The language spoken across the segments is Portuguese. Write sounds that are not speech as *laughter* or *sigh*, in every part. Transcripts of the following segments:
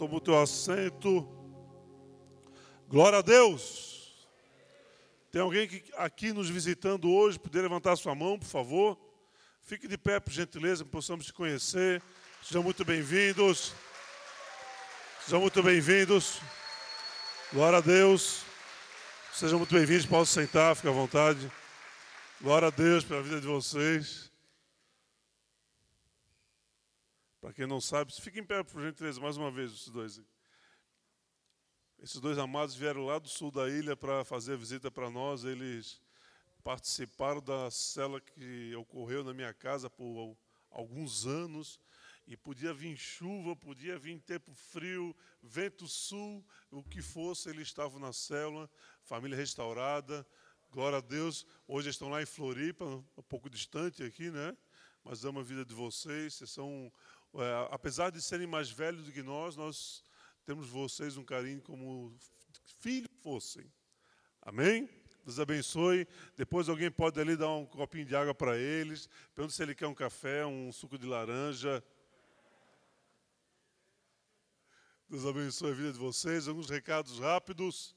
Toma o teu assento. Glória a Deus. Tem alguém aqui nos visitando hoje? Poder levantar sua mão, por favor? Fique de pé, por gentileza, que possamos te conhecer. Sejam muito bem-vindos. Sejam muito bem-vindos. Glória a Deus. Sejam muito bem-vindos. Posso sentar, fique à vontade. Glória a Deus pela vida de vocês. Para quem não sabe, fiquem em pé, por gentileza, mais uma vez, esses dois. Esses dois amados vieram lá do sul da ilha para fazer a visita para nós. Eles participaram da cela que ocorreu na minha casa por alguns anos. E podia vir chuva, podia vir tempo frio, vento sul, o que fosse, eles estavam na célula, família restaurada. Glória a Deus. Hoje estão lá em Floripa, um pouco distante aqui, né? Mas amo a vida de vocês. Vocês são é, apesar de serem mais velhos do que nós, nós temos vocês um carinho como filhos fossem. Amém? Deus abençoe. Depois alguém pode ali dar um copinho de água para eles. Pergunta se ele quer um café, um suco de laranja. Deus abençoe a vida de vocês. Alguns recados rápidos.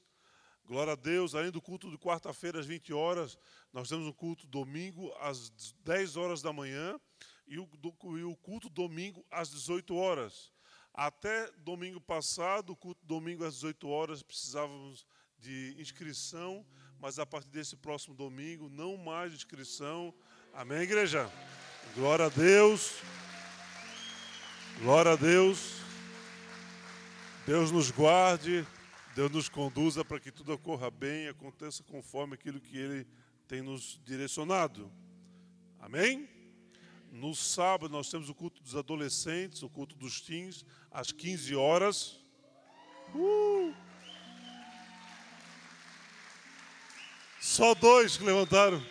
Glória a Deus. Além do culto de quarta-feira às 20 horas, nós temos um culto domingo às 10 horas da manhã e o, do, e o culto domingo às 18 horas. Até domingo passado, o culto domingo às 18 horas, precisávamos de inscrição, mas a partir desse próximo domingo, não mais inscrição. Amém, igreja? Glória a Deus. Glória a Deus. Deus nos guarde, Deus nos conduza para que tudo ocorra bem, aconteça conforme aquilo que Ele tem nos direcionado. Amém? No sábado nós temos o culto dos adolescentes, o culto dos teens, às 15 horas. Uh! Só dois que levantaram.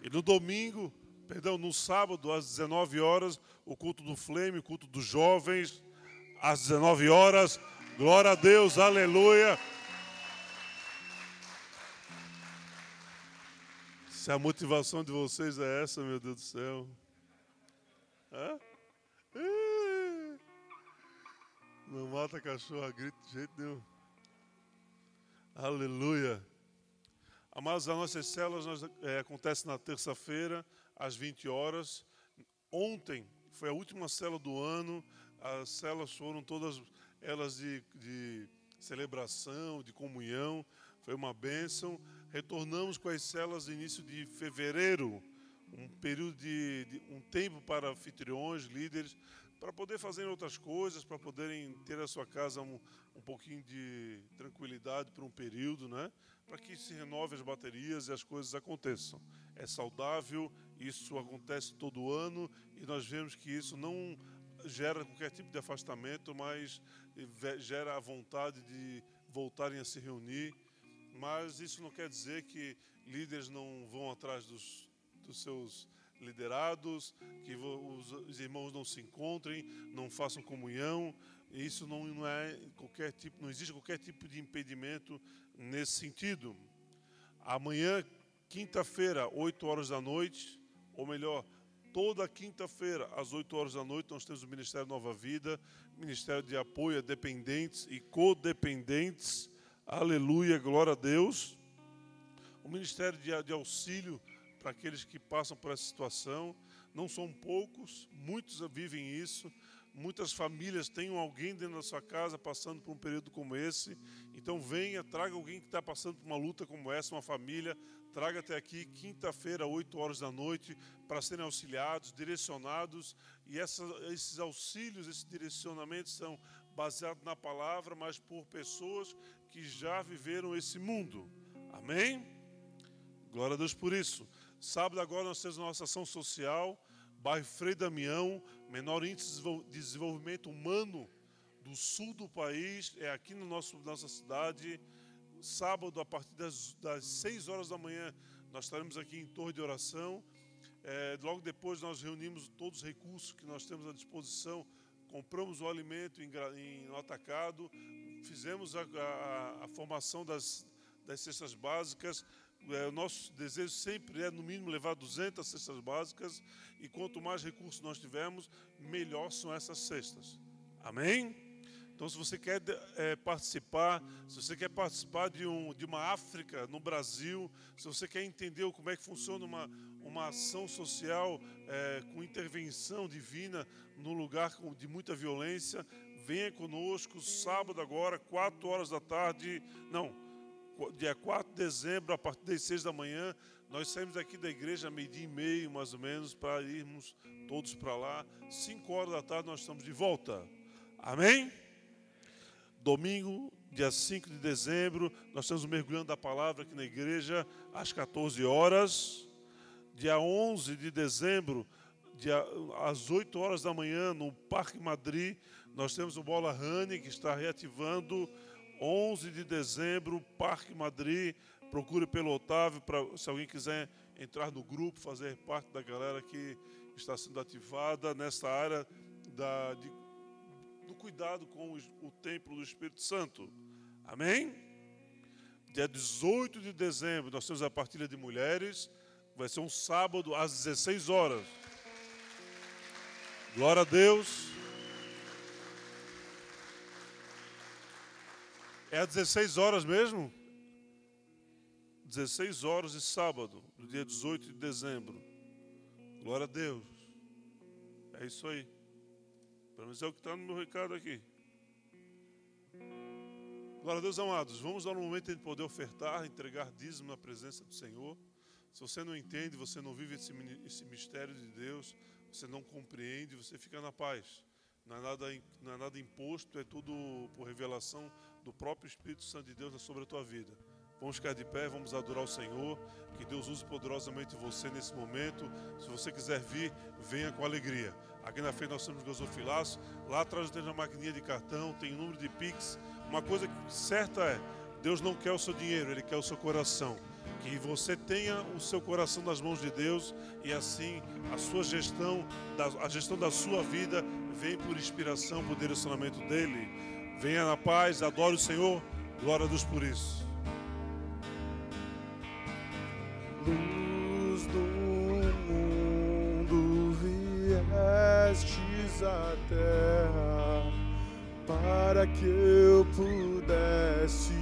E no domingo, perdão, no sábado, às 19 horas, o culto do Flame, o culto dos jovens, às 19 horas. Glória a Deus, aleluia. Se a motivação de vocês é essa, meu Deus do céu. Hã? Não mata cachorro a grito de jeito nenhum. Aleluia. Amados, as nossas células nós, é, acontecem na terça-feira, às 20 horas. Ontem foi a última célula do ano. As células foram todas elas de, de celebração, de comunhão. Foi uma bênção. Retornamos com as células no início de fevereiro, um período de, de um tempo para anfitriões, líderes, para poder fazer outras coisas, para poderem ter a sua casa um, um pouquinho de tranquilidade por um período, né? Para que se renove as baterias e as coisas aconteçam. É saudável, isso acontece todo ano e nós vemos que isso não gera qualquer tipo de afastamento, mas gera a vontade de voltarem a se reunir mas isso não quer dizer que líderes não vão atrás dos, dos seus liderados, que os, os, irmãos não se encontrem, não façam comunhão. Isso não, não é qualquer tipo, não existe qualquer tipo de impedimento nesse sentido. Amanhã, quinta-feira, 8 horas da noite, ou melhor, toda quinta-feira, às 8 horas da noite, nós temos o Ministério Nova Vida, Ministério de Apoio a Dependentes e Codependentes Aleluia, glória a Deus. O ministério de, de auxílio para aqueles que passam por essa situação. Não são poucos, muitos vivem isso. Muitas famílias têm alguém dentro da sua casa passando por um período como esse. Então venha, traga alguém que está passando por uma luta como essa, uma família. Traga até aqui, quinta-feira, 8 horas da noite, para serem auxiliados, direcionados. E essa, esses auxílios, esses direcionamentos são baseados na palavra, mas por pessoas que já viveram esse mundo. Amém? Glória a Deus por isso. Sábado agora nós temos nossa ação social, bairro Frei Damião, menor índice de desenvolvimento humano do sul do país, é aqui no nosso nossa cidade. Sábado, a partir das, das 6 horas da manhã, nós estaremos aqui em torre de oração. É, logo depois nós reunimos todos os recursos que nós temos à disposição, compramos o alimento em, em no atacado, fizemos a, a, a formação das, das cestas básicas. É, o nosso desejo sempre é, no mínimo, levar 200 cestas básicas. E quanto mais recursos nós tivermos, melhor são essas cestas. Amém? Então, se você quer é, participar, se você quer participar de, um, de uma África no Brasil, se você quer entender como é que funciona uma, uma ação social é, com intervenção divina no lugar de muita violência, venha conosco sábado agora, 4 horas da tarde, não, dia 4 de dezembro, a partir das 6 da manhã, nós saímos aqui da igreja meio-dia e meio, mais ou menos, para irmos todos para lá. 5 horas da tarde nós estamos de volta. Amém? Domingo, dia 5 de dezembro, nós estamos mergulhando da palavra aqui na igreja às 14 horas. Dia 11 de dezembro, dia, às 8 horas da manhã, no Parque Madrid, nós temos o Bola Rani que está reativando. 11 de dezembro, Parque Madrid. Procure pelo Otávio, para se alguém quiser entrar no grupo, fazer parte da galera que está sendo ativada nessa área da, de do cuidado com o templo do Espírito Santo. Amém? Dia 18 de dezembro, nós temos a partilha de mulheres. Vai ser um sábado às 16 horas. Glória a Deus. É às 16 horas mesmo? 16 horas de sábado, no dia 18 de dezembro. Glória a Deus. É isso aí. Pelo menos é o que está no meu recado aqui. Glória a Deus, amados. Vamos dar um momento de poder ofertar, entregar dízimo na presença do Senhor. Se você não entende, você não vive esse, esse mistério de Deus, você não compreende, você fica na paz. Não é, nada, não é nada imposto, é tudo por revelação do próprio Espírito Santo de Deus sobre a tua vida. Vamos ficar de pé, vamos adorar o Senhor. Que Deus use poderosamente você nesse momento. Se você quiser vir, venha com alegria. Aqui na frente nós somos gasofilaço. Lá atrás tem uma maquininha de cartão, tem número de Pix. Uma coisa certa é, Deus não quer o seu dinheiro, Ele quer o seu coração. Que você tenha o seu coração nas mãos de Deus e assim a sua gestão, a gestão da sua vida vem por inspiração, por direcionamento dEle. Venha na paz, adore o Senhor. Glória a Deus por isso. Luz do mundo viestes à terra para que eu pudesse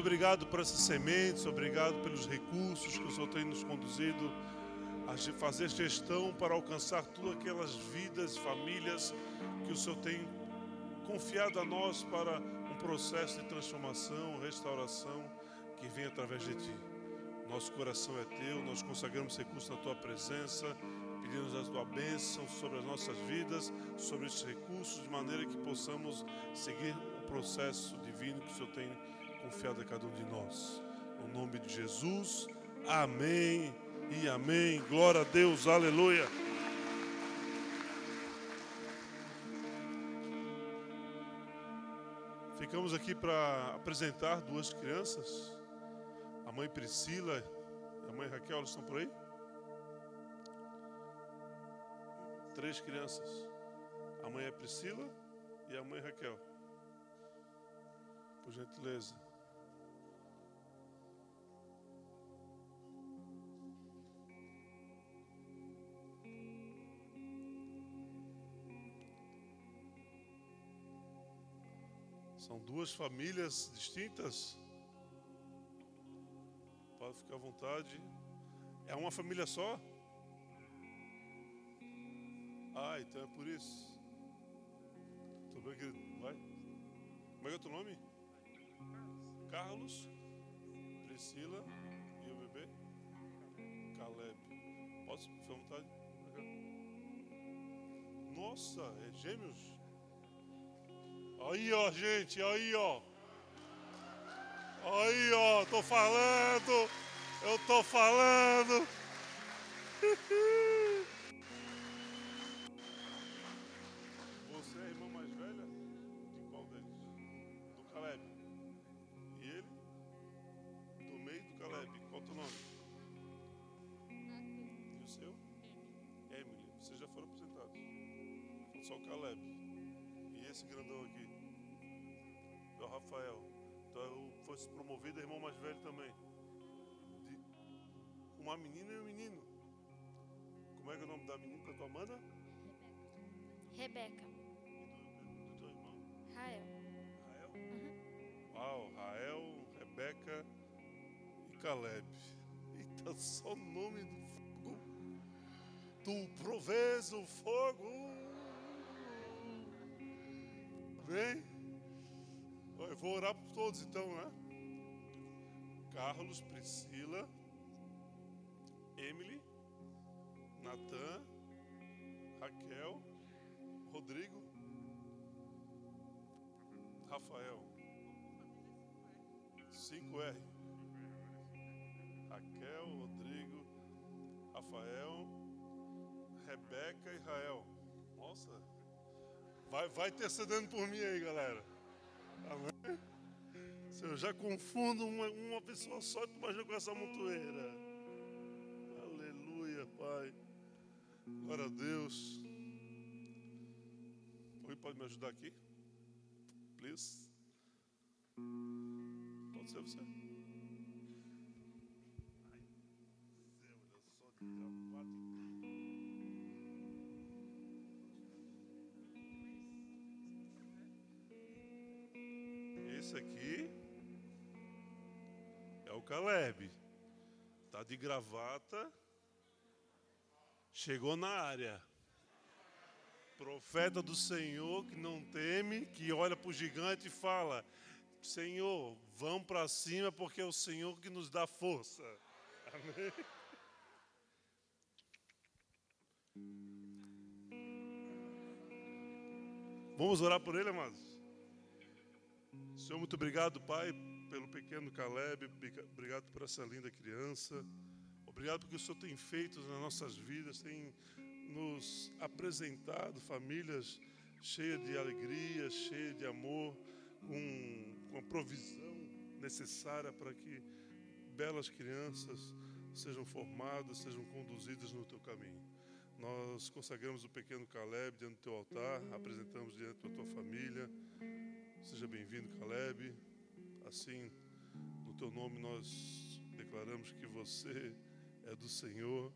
obrigado por essas sementes, obrigado pelos recursos que o Senhor tem nos conduzido a fazer gestão para alcançar todas aquelas vidas, famílias que o Senhor tem confiado a nós para um processo de transformação, restauração que vem através de Ti. Nosso coração é Teu, nós consagramos recursos na Tua presença, pedimos a Tua bênção sobre as nossas vidas, sobre esses recursos, de maneira que possamos seguir o processo divino que o Senhor tem confiado a cada um de nós. No nome de Jesus, amém e amém. Glória a Deus, aleluia. Ficamos aqui para apresentar duas crianças, a mãe Priscila e a mãe Raquel, estão por aí? Três crianças. A mãe é Priscila e a mãe Raquel. Por gentileza. São duas famílias distintas. Pode ficar à vontade. É uma família só? Ah, então é por isso. Tudo bem, querido? Vai. Como é que é o teu nome? Carlos, Priscila e o bebê? Caleb. Posso ficar à vontade? Nossa, é gêmeos? Aí, ó, gente, aí, ó. Aí, ó, tô falando. Eu tô falando. *laughs* eu fosse promovido irmão mais velho também. De uma menina e um menino. Como é que é o nome da menina da tua Amanda? Rebeca. E do, do teu irmão? Rael. Rael? Uau, Rael, Rebeca e Caleb. Eita, só o nome do fogo. Tu provês o fogo. Bem, eu vou orar por todos então, né? Carlos, Priscila, Emily, Natan, Raquel, Rodrigo, Rafael. 5R. Raquel, Rodrigo, Rafael, Rebeca e Rael. Nossa. Vai, vai intercedendo por mim aí, galera. Amém? Se eu já confundo uma, uma pessoa só, tu imagina com essa montoeira. Aleluia, Pai. Glória a Deus. Alguém pode me ajudar aqui? Please. Pode ser você. Esse aqui Caleb. Tá de gravata. Chegou na área. Profeta do Senhor que não teme, que olha para o gigante e fala: Senhor, vamos para cima porque é o Senhor que nos dá força. Amém. Vamos orar por ele, amados? Senhor, muito obrigado, Pai, pelo pequeno Caleb, obrigado por essa linda criança. Obrigado porque o Senhor tem feito nas nossas vidas, tem nos apresentado famílias cheias de alegria, cheias de amor, com, com a provisão necessária para que belas crianças sejam formadas, sejam conduzidas no teu caminho. Nós consagramos o pequeno Caleb diante do teu altar, apresentamos diante da tua família. Seja bem-vindo, Caleb. Assim, no teu nome nós declaramos que você é do Senhor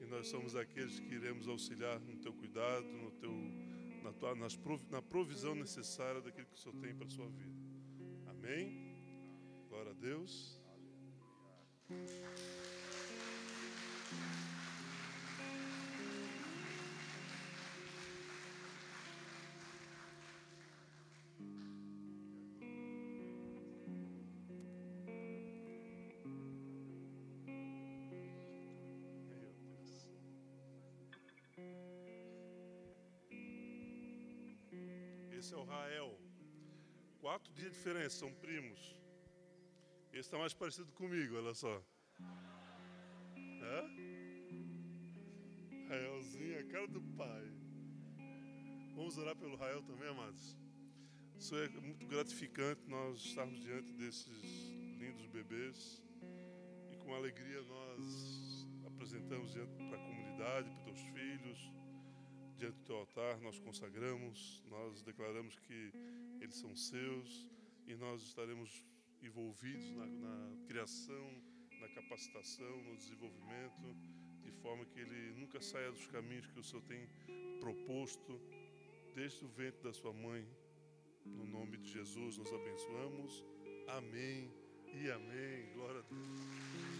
e nós somos aqueles que iremos auxiliar no teu cuidado, no teu, na, tua, nas, na provisão necessária daquilo que o Senhor tem para a sua vida. Amém? Glória a Deus. É o Rael. Quatro dias de diferença, são primos. Esse está mais parecido comigo, olha só. É? Raelzinho, a cara do pai. Vamos orar pelo Rael também, amados. Isso é muito gratificante nós estarmos diante desses lindos bebês e com alegria nós apresentamos para a comunidade, para os filhos, diante do teu altar, nós consagramos, nós declaramos que eles são seus e nós estaremos envolvidos na, na criação, na capacitação, no desenvolvimento, de forma que ele nunca saia dos caminhos que o Senhor tem proposto desde o ventre da sua mãe. No nome de Jesus nós abençoamos. Amém e amém. Glória a Deus.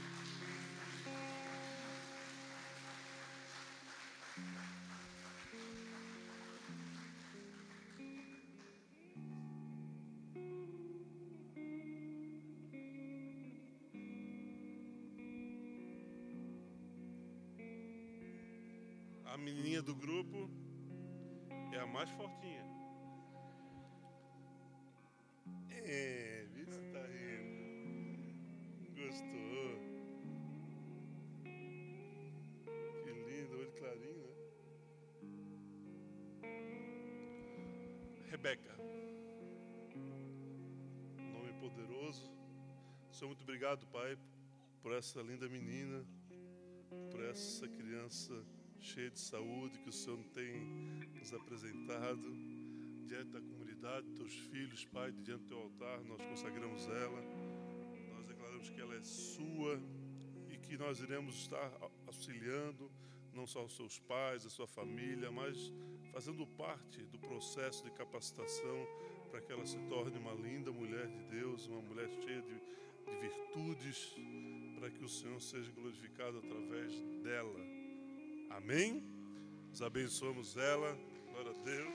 A menininha do grupo é a mais fortinha. É, se tá rindo. Gostou. Que lindo, olho clarinho, né? Rebeca. Nome poderoso. Sou muito obrigado, Pai, por essa linda menina, por essa criança cheia de saúde que o Senhor tem nos apresentado diante da comunidade, teus filhos, Pai, diante do teu altar, nós consagramos ela, nós declaramos que ela é sua e que nós iremos estar auxiliando não só os seus pais, a sua família, mas fazendo parte do processo de capacitação para que ela se torne uma linda mulher de Deus, uma mulher cheia de, de virtudes, para que o Senhor seja glorificado através dela. Amém? Nos abençoamos ela. Glória a Deus.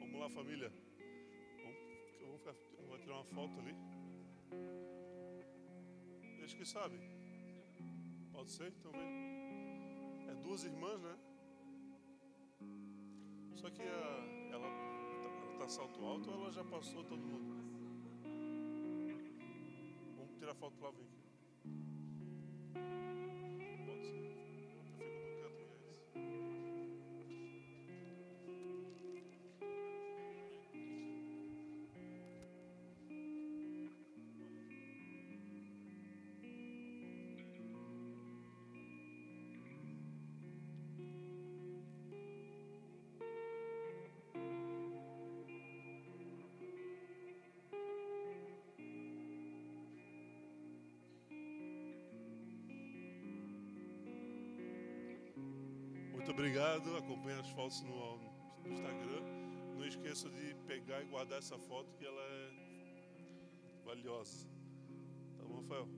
Vamos lá, família. Vamos, ficar, vou tirar uma foto ali. Eles que sabem. Pode ser? Então vem duas irmãs, né? Só que a, ela, ela tá salto alto ou ela já passou todo mundo? Vamos tirar foto lá, vem aqui. Muito obrigado. Acompanhe as fotos no, no Instagram. Não esqueça de pegar e guardar essa foto que ela é valiosa. Tá bom, Rafael?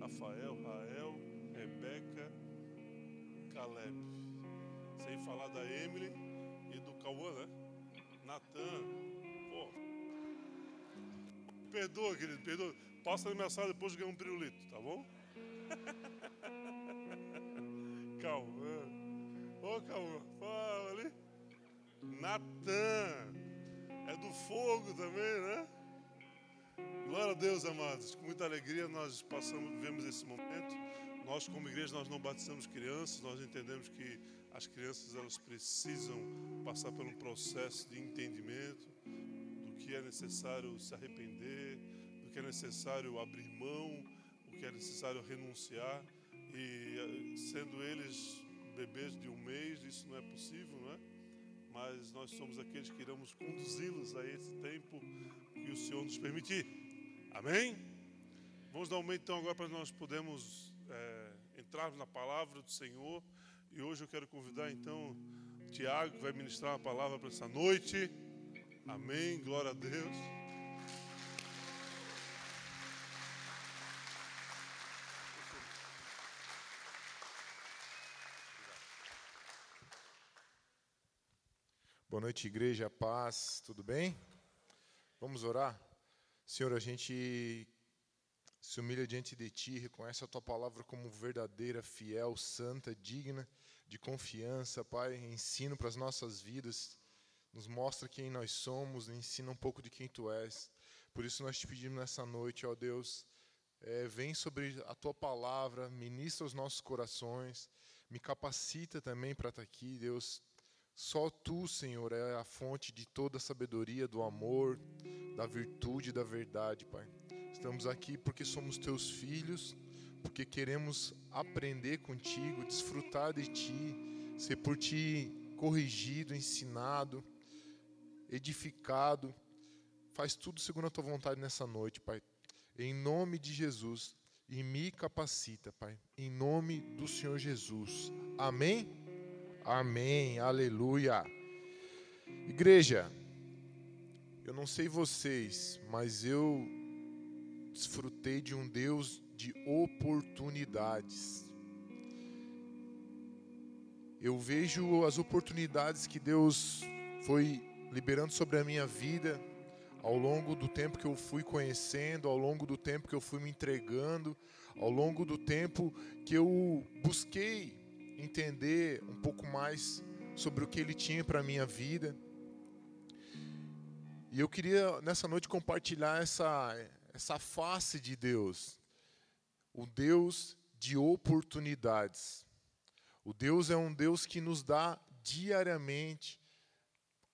Rafael, Rael, Rebeca, Caleb. Sem falar da Emily e do Cauã, né? Natan. Pô. Perdoa, querido, perdoa. Passa na minha sala depois ganha um pirulito, tá bom? *laughs* Cauã, fala ali. Natan. É do fogo também, né? Glória a Deus, amados. Com muita alegria nós passamos, vivemos esse momento. Nós, como igreja, nós não batizamos crianças. Nós entendemos que as crianças elas precisam passar por um processo de entendimento do que é necessário se arrepender, do que é necessário abrir mão, o que é necessário renunciar. E sendo eles bebês de um mês, isso não é possível, não é? Mas nós somos aqueles que iremos conduzi-los a esse tempo que o Senhor nos permitir. Amém? Vamos dar um momento então agora para nós podermos é, entrar na palavra do Senhor. E hoje eu quero convidar então Tiago, que vai ministrar a palavra para essa noite. Amém. Glória a Deus. Boa noite, igreja, paz, tudo bem? Vamos orar? Senhor, a gente se humilha diante de Ti, reconhece a Tua palavra como verdadeira, fiel, santa, digna de confiança, Pai. Ensino para as nossas vidas, nos mostra quem nós somos, ensina um pouco de quem Tu és. Por isso nós te pedimos nessa noite, ó Deus, é, vem sobre a Tua palavra, ministra os nossos corações, me capacita também para estar aqui, Deus só tu, Senhor, é a fonte de toda a sabedoria, do amor, da virtude, da verdade, Pai. Estamos aqui porque somos teus filhos, porque queremos aprender contigo, desfrutar de ti, ser por ti corrigido, ensinado, edificado. Faz tudo segundo a tua vontade nessa noite, Pai. Em nome de Jesus, e me capacita, Pai. Em nome do Senhor Jesus. Amém. Amém, aleluia. Igreja, eu não sei vocês, mas eu desfrutei de um Deus de oportunidades. Eu vejo as oportunidades que Deus foi liberando sobre a minha vida ao longo do tempo que eu fui conhecendo, ao longo do tempo que eu fui me entregando, ao longo do tempo que eu busquei entender um pouco mais sobre o que ele tinha para a minha vida. E eu queria nessa noite compartilhar essa, essa face de Deus, o Deus de oportunidades. O Deus é um Deus que nos dá diariamente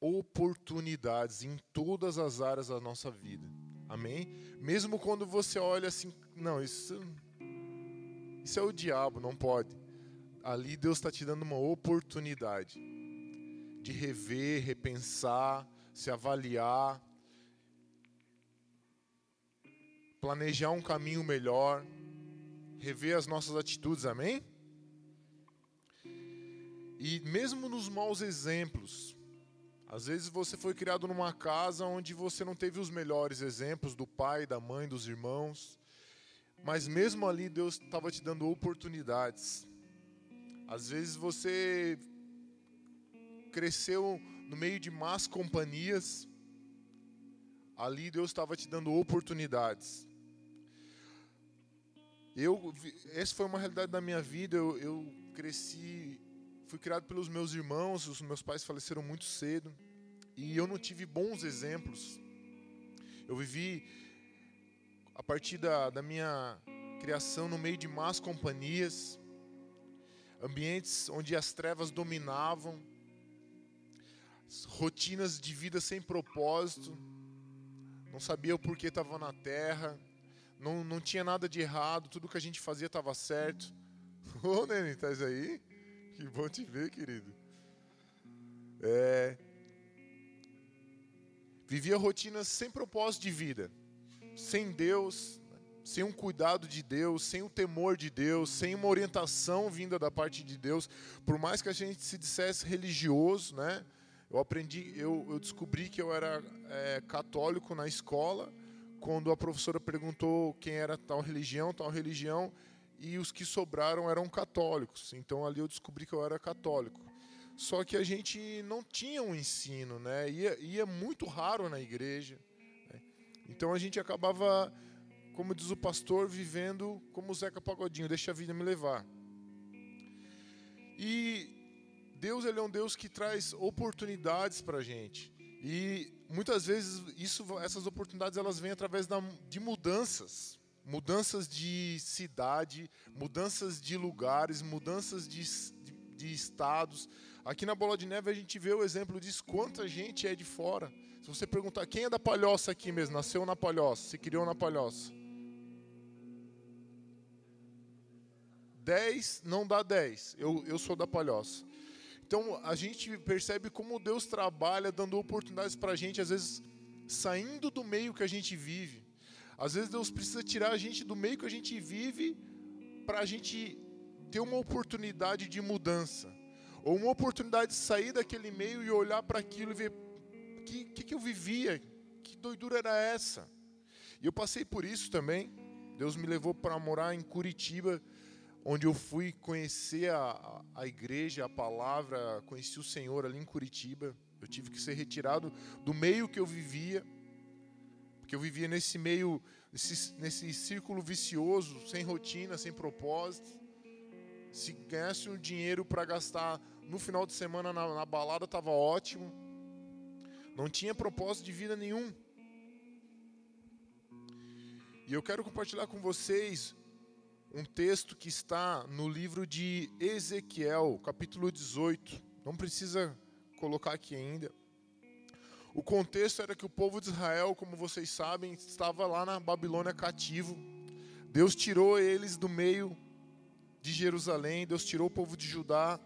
oportunidades em todas as áreas da nossa vida. Amém? Mesmo quando você olha assim, não, isso, isso é o diabo, não pode ali Deus está te dando uma oportunidade de rever, repensar, se avaliar, planejar um caminho melhor, rever as nossas atitudes, amém? E mesmo nos maus exemplos, às vezes você foi criado numa casa onde você não teve os melhores exemplos do pai, da mãe, dos irmãos, mas mesmo ali Deus estava te dando oportunidades às vezes você cresceu no meio de más companhias, ali Deus estava te dando oportunidades. Eu, essa foi uma realidade da minha vida. Eu, eu cresci, fui criado pelos meus irmãos. Os meus pais faleceram muito cedo e eu não tive bons exemplos. Eu vivi a partir da, da minha criação no meio de más companhias ambientes onde as trevas dominavam, rotinas de vida sem propósito, não sabia o porquê estava na terra, não, não tinha nada de errado, tudo que a gente fazia estava certo. *laughs* Ô, oh, Nene, estás aí? Que bom te ver, querido. É, vivia rotinas sem propósito de vida, sem Deus, sem um cuidado de Deus, sem o temor de Deus, sem uma orientação vinda da parte de Deus, por mais que a gente se dissesse religioso, né? Eu aprendi, eu, eu descobri que eu era é, católico na escola, quando a professora perguntou quem era tal religião, tal religião, e os que sobraram eram católicos. Então ali eu descobri que eu era católico. Só que a gente não tinha um ensino, né? Ia, ia muito raro na igreja. Né? Então a gente acabava como diz o pastor, vivendo como o Zeca Pagodinho, deixa a vida me levar. E Deus ele é um Deus que traz oportunidades para a gente. E muitas vezes isso, essas oportunidades elas vêm através da, de mudanças, mudanças de cidade, mudanças de lugares, mudanças de, de, de estados. Aqui na Bola de Neve a gente vê o exemplo disso, quanta gente é de fora. Se você perguntar quem é da Palhoça aqui mesmo, nasceu na Palhoça, se criou na Palhoça. 10 não dá 10. Eu, eu sou da palhoça. Então a gente percebe como Deus trabalha dando oportunidades para a gente, às vezes saindo do meio que a gente vive. Às vezes Deus precisa tirar a gente do meio que a gente vive para a gente ter uma oportunidade de mudança. Ou uma oportunidade de sair daquele meio e olhar para aquilo e ver o que, que, que eu vivia, que doidura era essa. E eu passei por isso também. Deus me levou para morar em Curitiba onde eu fui conhecer a, a igreja, a palavra, conheci o Senhor ali em Curitiba. Eu tive que ser retirado do meio que eu vivia, porque eu vivia nesse meio, nesse, nesse círculo vicioso, sem rotina, sem propósito. Se ganhasse um dinheiro para gastar no final de semana na, na balada, estava ótimo. Não tinha propósito de vida nenhum. E eu quero compartilhar com vocês um texto que está no livro de Ezequiel, capítulo 18. Não precisa colocar aqui ainda. O contexto era que o povo de Israel, como vocês sabem, estava lá na Babilônia cativo. Deus tirou eles do meio de Jerusalém, Deus tirou o povo de Judá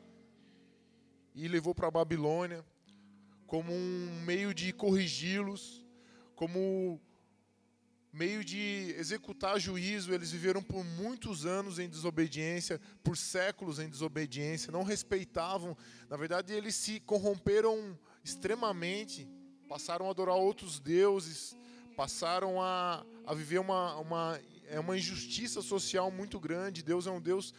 e levou para a Babilônia como um meio de corrigi-los, como meio de executar juízo, eles viveram por muitos anos em desobediência, por séculos em desobediência, não respeitavam. Na verdade, eles se corromperam extremamente, passaram a adorar outros deuses, passaram a, a viver uma, uma, é uma injustiça social muito grande. Deus é um Deus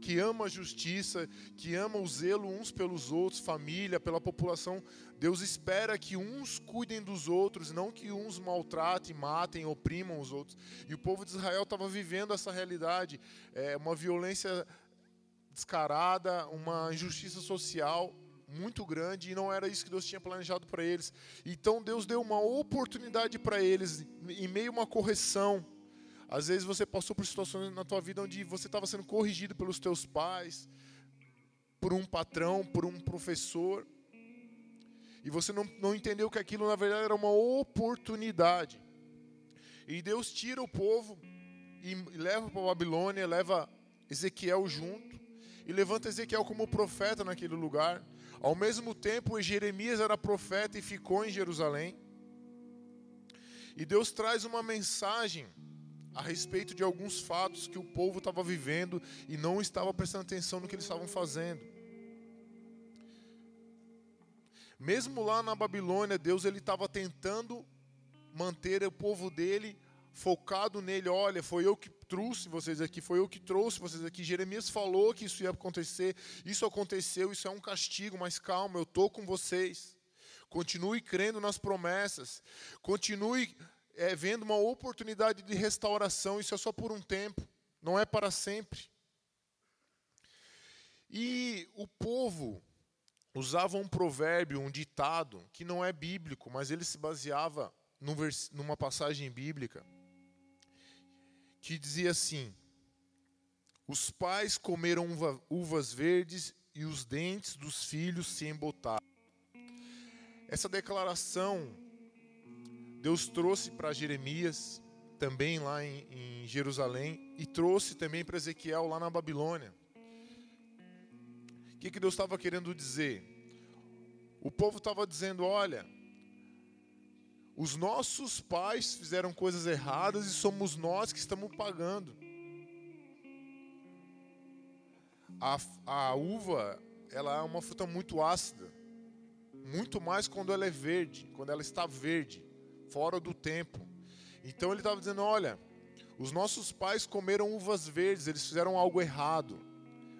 que ama a justiça, que ama o zelo uns pelos outros, família, pela população. Deus espera que uns cuidem dos outros, não que uns maltratem, matem, oprimam os outros. E o povo de Israel estava vivendo essa realidade, é, uma violência descarada, uma injustiça social muito grande e não era isso que Deus tinha planejado para eles. Então Deus deu uma oportunidade para eles em meio a uma correção às vezes você passou por situações na tua vida onde você estava sendo corrigido pelos teus pais, por um patrão, por um professor, e você não, não entendeu que aquilo na verdade era uma oportunidade. E Deus tira o povo e leva para a Babilônia, leva Ezequiel junto, e levanta Ezequiel como profeta naquele lugar. Ao mesmo tempo, Jeremias era profeta e ficou em Jerusalém. E Deus traz uma mensagem a respeito de alguns fatos que o povo estava vivendo e não estava prestando atenção no que eles estavam fazendo. Mesmo lá na Babilônia, Deus ele estava tentando manter o povo dele focado nele. Olha, foi eu que trouxe vocês aqui, foi eu que trouxe vocês aqui. Jeremias falou que isso ia acontecer, isso aconteceu, isso é um castigo, mas calma, eu estou com vocês. Continue crendo nas promessas, continue é, vendo uma oportunidade de restauração, isso é só por um tempo, não é para sempre. E o povo usava um provérbio, um ditado, que não é bíblico, mas ele se baseava numa passagem bíblica, que dizia assim: Os pais comeram uva, uvas verdes e os dentes dos filhos se embotaram. Essa declaração Deus trouxe para Jeremias, também lá em, em, Jerusalém, e trouxe também para Ezequiel lá na Babilônia. O que, que Deus estava querendo dizer? O povo estava dizendo: olha, os nossos pais fizeram coisas erradas e somos nós que estamos pagando. A, a uva, ela é uma fruta muito ácida. Muito mais quando ela é verde, quando ela está verde, fora do tempo. Então ele estava dizendo: olha, os nossos pais comeram uvas verdes, eles fizeram algo errado,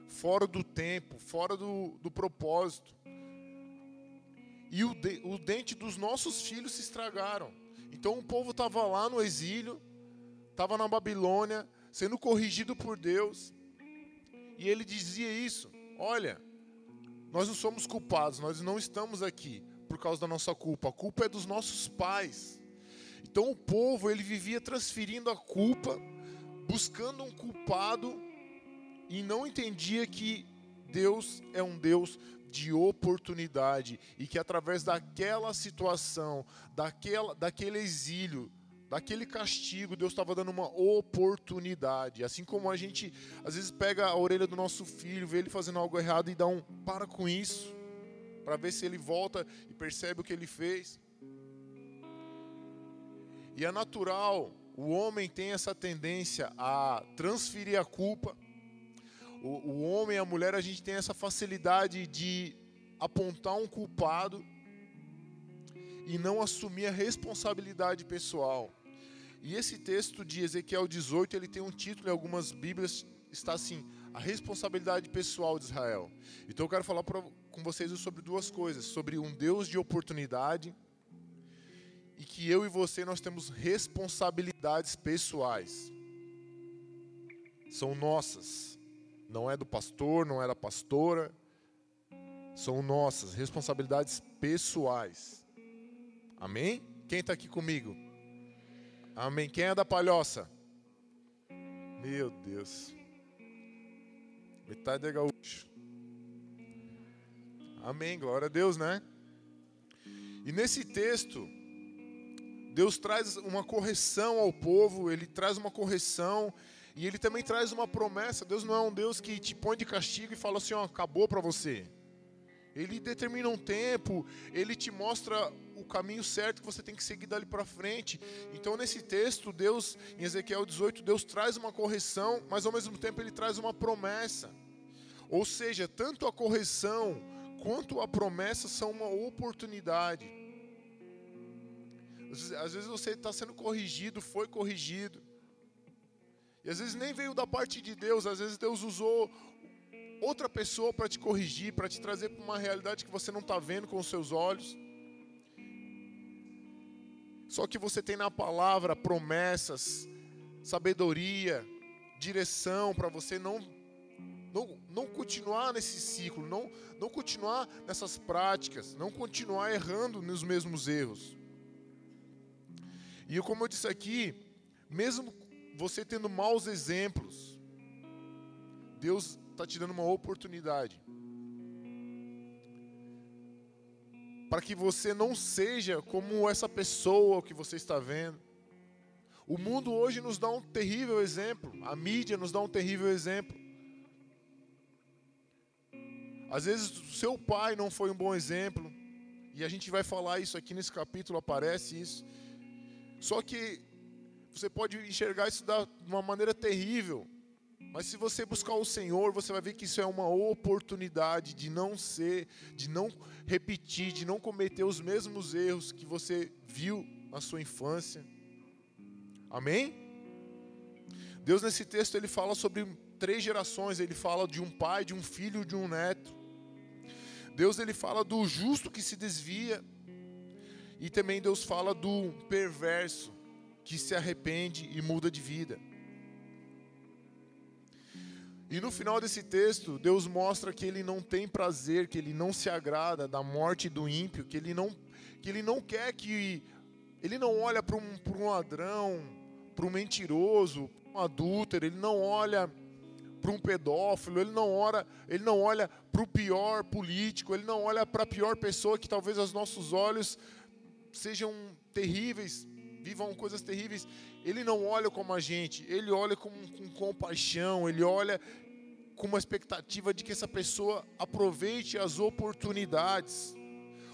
fora do tempo, fora do, do propósito. E o, de, o dente dos nossos filhos se estragaram. Então o povo estava lá no exílio, estava na Babilônia, sendo corrigido por Deus. E ele dizia isso: olha, nós não somos culpados, nós não estamos aqui por causa da nossa culpa. A culpa é dos nossos pais. Então o povo ele vivia transferindo a culpa, buscando um culpado e não entendia que Deus é um Deus de oportunidade e que através daquela situação, daquela, daquele exílio, daquele castigo, Deus estava dando uma oportunidade. Assim como a gente às vezes pega a orelha do nosso filho, vê ele fazendo algo errado e dá um para com isso, para ver se ele volta e percebe o que ele fez. E é natural, o homem tem essa tendência a transferir a culpa. O, o homem e a mulher, a gente tem essa facilidade de apontar um culpado e não assumir a responsabilidade pessoal. E esse texto de Ezequiel 18, ele tem um título em algumas Bíblias, está assim, a responsabilidade pessoal de Israel. Então eu quero falar pra, com vocês sobre duas coisas, sobre um Deus de oportunidade e que eu e você nós temos responsabilidades pessoais. São nossas. Não é do pastor, não é da pastora. São nossas responsabilidades pessoais. Amém? Quem está aqui comigo? Amém. Quem é da palhoça? Meu Deus. Metade é gaúcho. Amém. Glória a Deus, né? E nesse texto, Deus traz uma correção ao povo, ele traz uma correção e ele também traz uma promessa. Deus não é um Deus que te põe de castigo e fala assim: ó, acabou para você. Ele determina um tempo, ele te mostra o caminho certo que você tem que seguir dali para frente. Então, nesse texto, Deus, em Ezequiel 18, Deus traz uma correção, mas ao mesmo tempo ele traz uma promessa. Ou seja, tanto a correção quanto a promessa são uma oportunidade. Às vezes você está sendo corrigido, foi corrigido. E às vezes nem veio da parte de Deus, às vezes Deus usou outra pessoa para te corrigir, para te trazer para uma realidade que você não está vendo com os seus olhos. Só que você tem na palavra promessas, sabedoria, direção para você não, não, não continuar nesse ciclo, não, não continuar nessas práticas, não continuar errando nos mesmos erros. E como eu disse aqui, mesmo você tendo maus exemplos, Deus está te dando uma oportunidade. Para que você não seja como essa pessoa que você está vendo. O mundo hoje nos dá um terrível exemplo, a mídia nos dá um terrível exemplo. Às vezes o seu pai não foi um bom exemplo, e a gente vai falar isso aqui nesse capítulo, aparece isso. Só que você pode enxergar isso de uma maneira terrível. Mas se você buscar o Senhor, você vai ver que isso é uma oportunidade de não ser, de não repetir, de não cometer os mesmos erros que você viu na sua infância. Amém? Deus nesse texto ele fala sobre três gerações, ele fala de um pai, de um filho, de um neto. Deus ele fala do justo que se desvia e também Deus fala do perverso que se arrepende e muda de vida. E no final desse texto, Deus mostra que ele não tem prazer, que ele não se agrada da morte do ímpio, que ele não, que ele não quer que. Ele não olha para um, um ladrão, para um mentiroso, para um adúltero, ele não olha para um pedófilo, ele não olha, ele não olha para o pior político, ele não olha para a pior pessoa que talvez aos nossos olhos sejam terríveis, vivam coisas terríveis, ele não olha como a gente, ele olha com, com compaixão, ele olha com uma expectativa de que essa pessoa aproveite as oportunidades.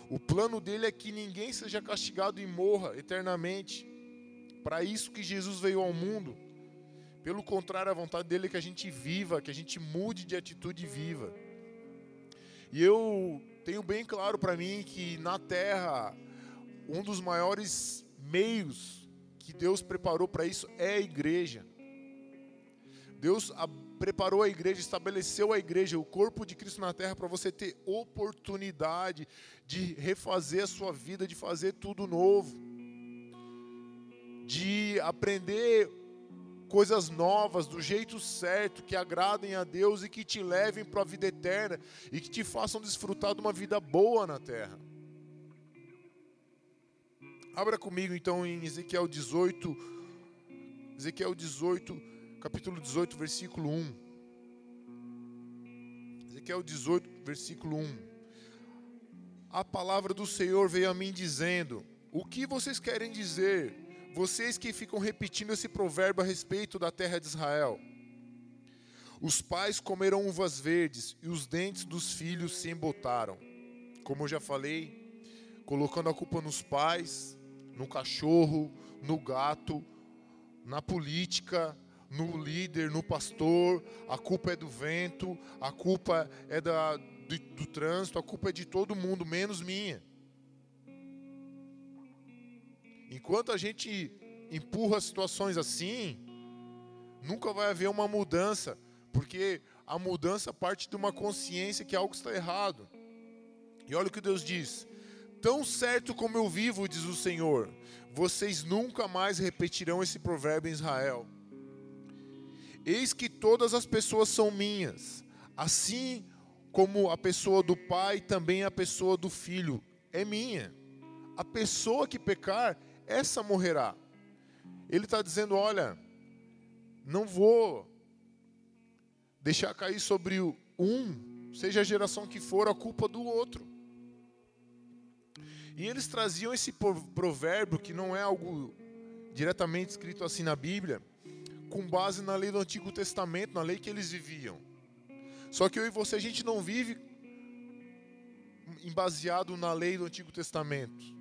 O plano dele é que ninguém seja castigado e morra eternamente. Para isso que Jesus veio ao mundo. Pelo contrário, a vontade dele é que a gente viva, que a gente mude de atitude viva. E eu tenho bem claro para mim que na terra, um dos maiores meios que Deus preparou para isso é a igreja. Deus a, preparou a igreja, estabeleceu a igreja, o corpo de Cristo na terra, para você ter oportunidade de refazer a sua vida, de fazer tudo novo, de aprender coisas novas, do jeito certo, que agradem a Deus e que te levem para a vida eterna e que te façam desfrutar de uma vida boa na terra. Abra comigo então em Ezequiel 18, Ezequiel 18, capítulo 18, versículo 1. Ezequiel 18, versículo 1. A palavra do Senhor veio a mim dizendo: O que vocês querem dizer? vocês que ficam repetindo esse provérbio a respeito da terra de Israel. Os pais comeram uvas verdes e os dentes dos filhos se embotaram. Como eu já falei, colocando a culpa nos pais, no cachorro, no gato, na política, no líder, no pastor, a culpa é do vento, a culpa é da, do, do trânsito, a culpa é de todo mundo, menos minha. Enquanto a gente empurra situações assim, nunca vai haver uma mudança, porque a mudança parte de uma consciência que algo está errado. E olha o que Deus diz: Tão certo como eu vivo, diz o Senhor, vocês nunca mais repetirão esse provérbio em Israel. Eis que todas as pessoas são minhas, assim como a pessoa do pai, também a pessoa do filho é minha. A pessoa que pecar essa morrerá. Ele está dizendo: olha, não vou deixar cair sobre um, seja a geração que for, a culpa do outro. E eles traziam esse provérbio, que não é algo diretamente escrito assim na Bíblia, com base na lei do Antigo Testamento, na lei que eles viviam. Só que eu e você, a gente não vive baseado na lei do Antigo Testamento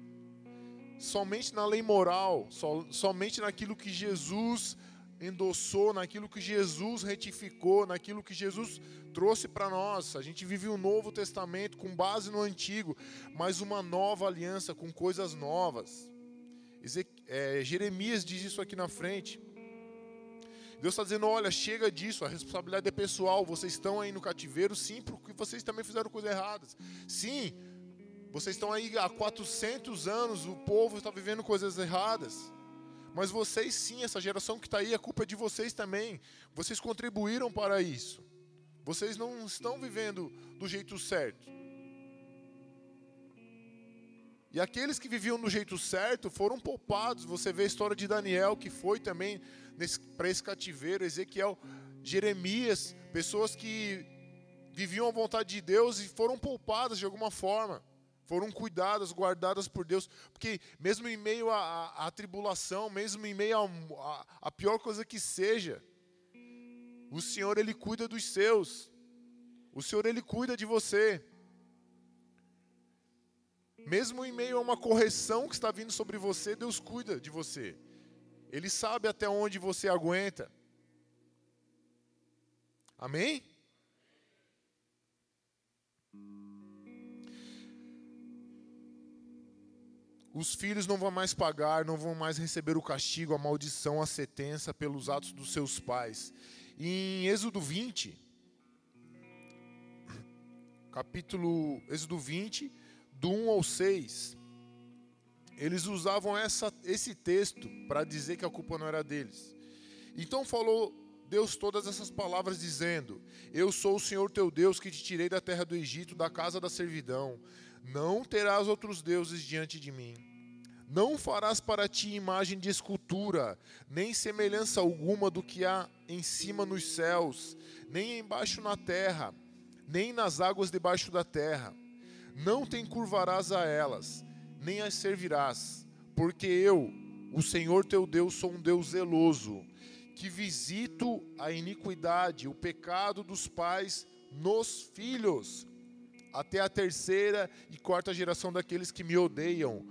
somente na lei moral, somente naquilo que Jesus endossou, naquilo que Jesus retificou, naquilo que Jesus trouxe para nós. A gente vive um novo testamento com base no antigo, mas uma nova aliança com coisas novas. É, Jeremias diz isso aqui na frente. Deus está dizendo: olha, chega disso, a responsabilidade é pessoal. Vocês estão aí no cativeiro, sim, porque vocês também fizeram coisas erradas. Sim, vocês estão aí há 400 anos, o povo está vivendo coisas erradas. Mas vocês sim, essa geração que está aí, a culpa é de vocês também. Vocês contribuíram para isso. Vocês não estão vivendo do jeito certo. E aqueles que viviam do jeito certo foram poupados. Você vê a história de Daniel, que foi também para esse cativeiro, Ezequiel, Jeremias, pessoas que viviam a vontade de Deus e foram poupadas de alguma forma foram cuidadas, guardadas por Deus, porque mesmo em meio à, tribulação, mesmo em meio à pior coisa que seja, o Senhor ele cuida dos seus, o Senhor ele cuida de você. Mesmo em meio a uma correção que está vindo sobre você, Deus cuida de você. Ele sabe até onde você aguenta. Amém? Os filhos não vão mais pagar, não vão mais receber o castigo, a maldição, a sentença pelos atos dos seus pais. Em Êxodo 20, capítulo Êxodo 20, do 1 ao 6, eles usavam essa, esse texto para dizer que a culpa não era deles. Então falou Deus todas essas palavras, dizendo: Eu sou o Senhor teu Deus que te tirei da terra do Egito, da casa da servidão. Não terás outros deuses diante de mim. Não farás para ti imagem de escultura, nem semelhança alguma do que há em cima nos céus, nem embaixo na terra, nem nas águas debaixo da terra. Não te encurvarás a elas, nem as servirás, porque eu, o Senhor teu Deus, sou um Deus zeloso, que visito a iniquidade, o pecado dos pais nos filhos até a terceira e quarta geração daqueles que me odeiam.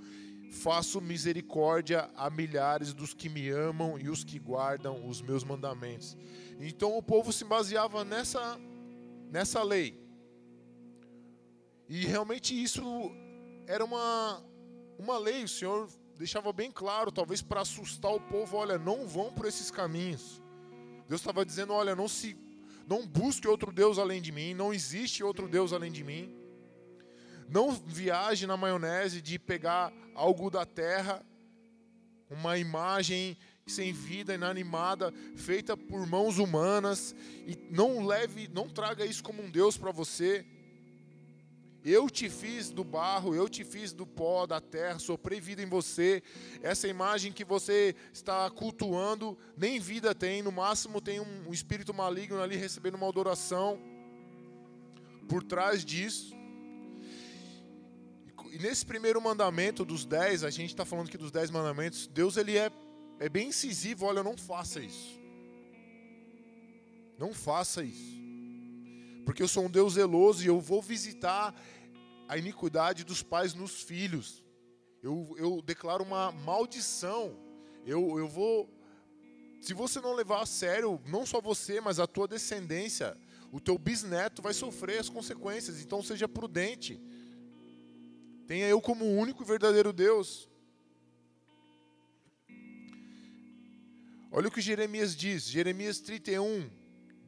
Faço misericórdia a milhares dos que me amam e os que guardam os meus mandamentos. Então o povo se baseava nessa, nessa lei. E realmente isso era uma, uma lei, o Senhor deixava bem claro, talvez para assustar o povo: olha, não vão por esses caminhos. Deus estava dizendo: olha, não se não busque outro Deus além de mim, não existe outro Deus além de mim. Não viaje na maionese de pegar algo da terra, uma imagem sem vida, inanimada, feita por mãos humanas, e não leve, não traga isso como um Deus para você. Eu te fiz do barro, eu te fiz do pó da terra, soprei vida em você. Essa imagem que você está cultuando, nem vida tem, no máximo tem um, espírito maligno ali recebendo uma adoração. Por trás disso. E nesse primeiro mandamento dos dez, a gente está falando aqui dos dez mandamentos, Deus ele é, é bem incisivo, olha, não faça isso. Não faça isso porque eu sou um Deus zeloso e eu vou visitar a iniquidade dos pais nos filhos. Eu, eu declaro uma maldição. Eu, eu vou. Se você não levar a sério, não só você, mas a tua descendência, o teu bisneto vai sofrer as consequências. Então seja prudente. Tenha eu como o único e verdadeiro Deus. Olha o que Jeremias diz, Jeremias 31,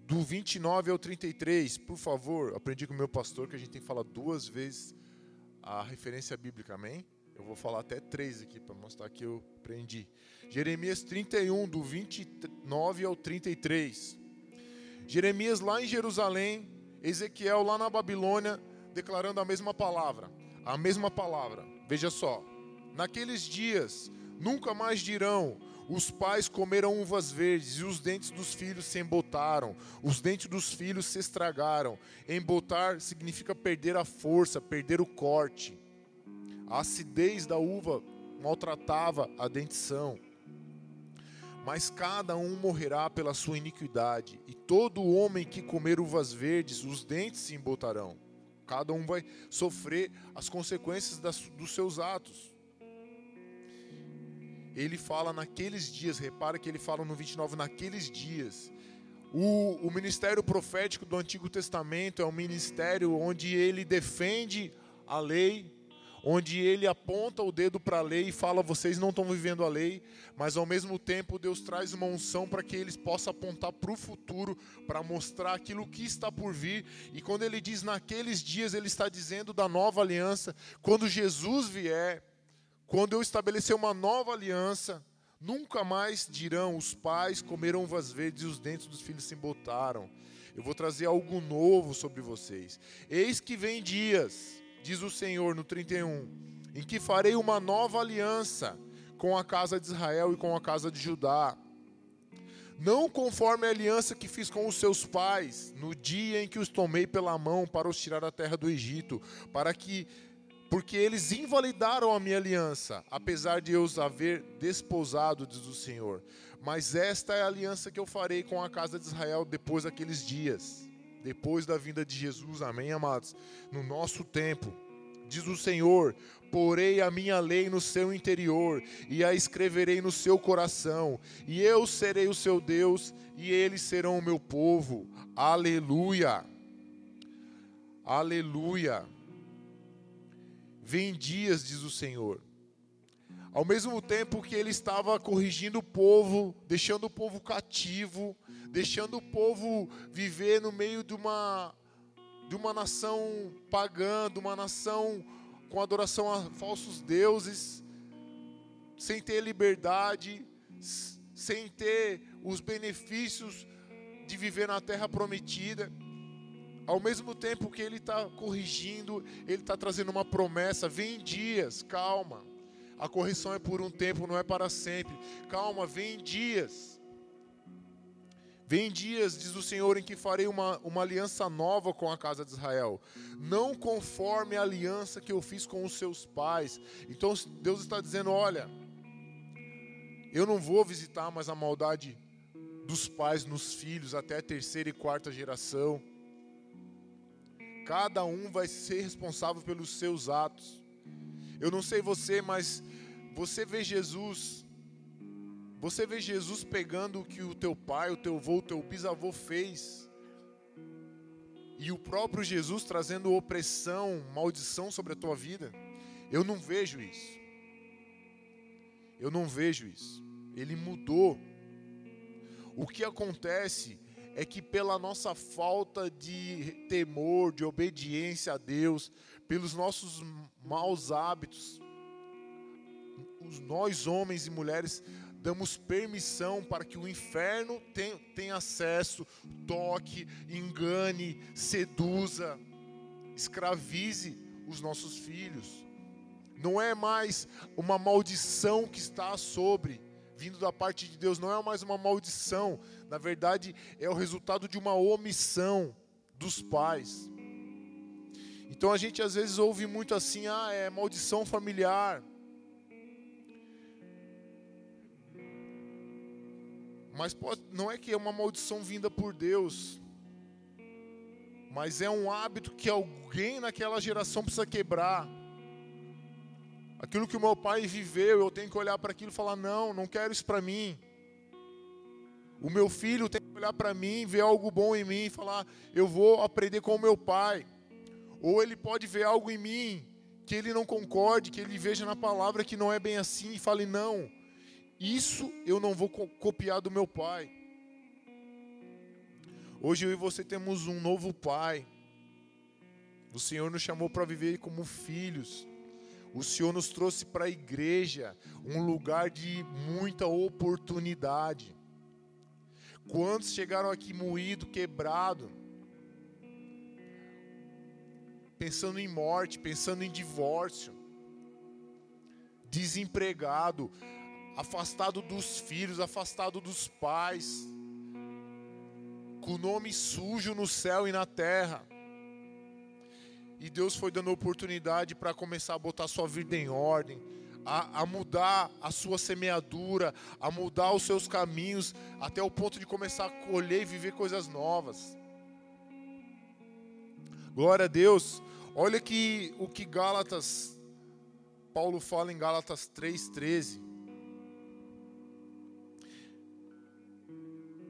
do 29 ao 33, por favor, aprendi com o meu pastor que a gente tem que falar duas vezes a referência bíblica, amém? Eu vou falar até três aqui para mostrar que eu aprendi. Jeremias 31, do 29 ao 33. Jeremias lá em Jerusalém, Ezequiel lá na Babilônia, declarando a mesma palavra. A mesma palavra. Veja só. Naqueles dias, nunca mais dirão: os pais comeram uvas verdes e os dentes dos filhos se embotaram, os dentes dos filhos se estragaram. Embotar significa perder a força, perder o corte. A acidez da uva maltratava a dentição. Mas cada um morrerá pela sua iniquidade, e todo homem que comer uvas verdes, os dentes se embotarão. Cada um vai sofrer as consequências das, dos seus atos ele fala naqueles dias, repara que ele fala no 29, naqueles dias. O, o ministério profético do Antigo Testamento é um ministério onde ele defende a lei, onde ele aponta o dedo para a lei e fala: vocês não estão vivendo a lei, mas ao mesmo tempo Deus traz uma unção para que eles possam apontar para o futuro, para mostrar aquilo que está por vir. E quando ele diz naqueles dias, ele está dizendo da nova aliança, quando Jesus vier. Quando eu estabelecer uma nova aliança, nunca mais dirão: os pais comeram uvas verdes e os dentes dos filhos se embotaram. Eu vou trazer algo novo sobre vocês. Eis que vem dias, diz o Senhor no 31, em que farei uma nova aliança com a casa de Israel e com a casa de Judá. Não conforme a aliança que fiz com os seus pais, no dia em que os tomei pela mão para os tirar da terra do Egito, para que porque eles invalidaram a minha aliança, apesar de eu os haver desposado, diz o Senhor. Mas esta é a aliança que eu farei com a casa de Israel depois daqueles dias, depois da vinda de Jesus, amém, amados? No nosso tempo, diz o Senhor: porei a minha lei no seu interior e a escreverei no seu coração, e eu serei o seu Deus e eles serão o meu povo. Aleluia! Aleluia! Vem dias, diz o Senhor. Ao mesmo tempo que ele estava corrigindo o povo, deixando o povo cativo, deixando o povo viver no meio de uma, de uma nação pagã, de uma nação com adoração a falsos deuses, sem ter liberdade, sem ter os benefícios de viver na terra prometida. Ao mesmo tempo que ele está corrigindo, ele está trazendo uma promessa. Vem dias, calma. A correção é por um tempo, não é para sempre. Calma, vem dias. Vem dias, diz o Senhor, em que farei uma, uma aliança nova com a casa de Israel, não conforme a aliança que eu fiz com os seus pais. Então Deus está dizendo: olha, eu não vou visitar mais a maldade dos pais nos filhos até a terceira e quarta geração Cada um vai ser responsável pelos seus atos. Eu não sei você, mas você vê Jesus. Você vê Jesus pegando o que o teu pai, o teu avô, o teu bisavô fez. E o próprio Jesus trazendo opressão, maldição sobre a tua vida. Eu não vejo isso. Eu não vejo isso. Ele mudou. O que acontece é que pela nossa falta de temor, de obediência a Deus, pelos nossos maus hábitos, nós homens e mulheres damos permissão para que o inferno tenha, acesso, toque, engane, seduza, escravize os nossos filhos. Não é mais uma maldição que está sobre, vindo da parte de Deus, não é mais uma maldição, na verdade é o resultado de uma omissão dos pais. Então a gente às vezes ouve muito assim: ah, é maldição familiar. Mas pode, não é que é uma maldição vinda por Deus, mas é um hábito que alguém naquela geração precisa quebrar. Aquilo que o meu pai viveu, eu tenho que olhar para aquilo e falar: não, não quero isso para mim. O meu filho tem que olhar para mim, ver algo bom em mim e falar: eu vou aprender com o meu pai. Ou ele pode ver algo em mim que ele não concorde, que ele veja na palavra que não é bem assim e fale: não, isso eu não vou copiar do meu pai. Hoje eu e você temos um novo pai. O Senhor nos chamou para viver como filhos. O Senhor nos trouxe para a igreja, um lugar de muita oportunidade. Quantos chegaram aqui moído, quebrado, pensando em morte, pensando em divórcio, desempregado, afastado dos filhos, afastado dos pais, com o nome sujo no céu e na terra. E Deus foi dando oportunidade para começar a botar sua vida em ordem, a, a, mudar a sua semeadura, a mudar os seus caminhos, até o ponto de começar a colher e viver coisas novas. Glória a Deus. Olha que o que Gálatas, Paulo fala em Gálatas 3,13.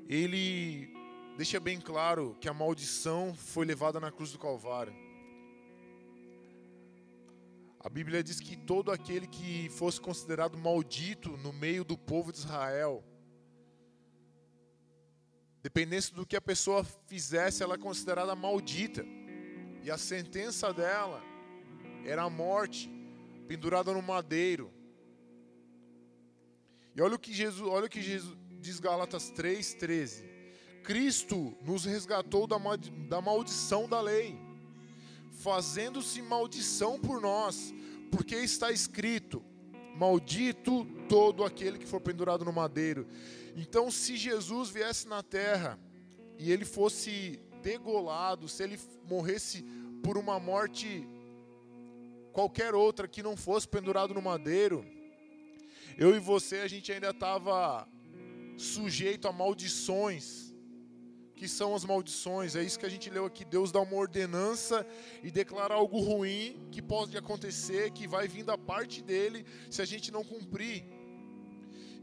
ele deixa bem claro que a maldição foi levada na cruz do Calvário. A Bíblia diz que todo aquele que fosse considerado maldito no meio do povo de Israel, dependesse do que a pessoa fizesse, ela é considerada maldita. E a sentença dela era a morte, pendurada no madeiro. E olha o que Jesus, olha o que Jesus, diz Gálatas 3,13: Cristo nos resgatou da, da maldição da lei, fazendo-se maldição por nós, porque está escrito: Maldito todo aquele que for pendurado no madeiro. Então, se Jesus viesse na terra e ele fosse degolado, se ele morresse por uma morte qualquer outra que não fosse pendurado no madeiro, eu e você a gente ainda estava sujeito a maldições. Que são as maldições? É isso que a gente leu aqui. Deus dá uma ordenança e declara algo ruim que pode acontecer, que vai vir da parte dele se a gente não cumprir.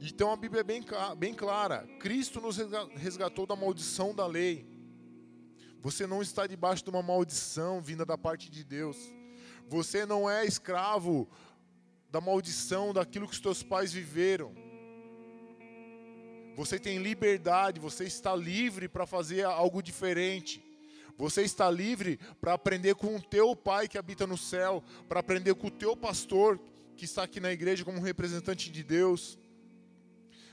Então a Bíblia é bem, bem clara: Cristo nos resgatou da maldição da lei. Você não está debaixo de uma maldição vinda da parte de Deus. Você não é escravo da maldição daquilo que os teus pais viveram. Você tem liberdade, você está livre para fazer algo diferente. Você está livre para aprender com o teu pai que habita no céu, para aprender com o teu pastor que está aqui na igreja como representante de Deus.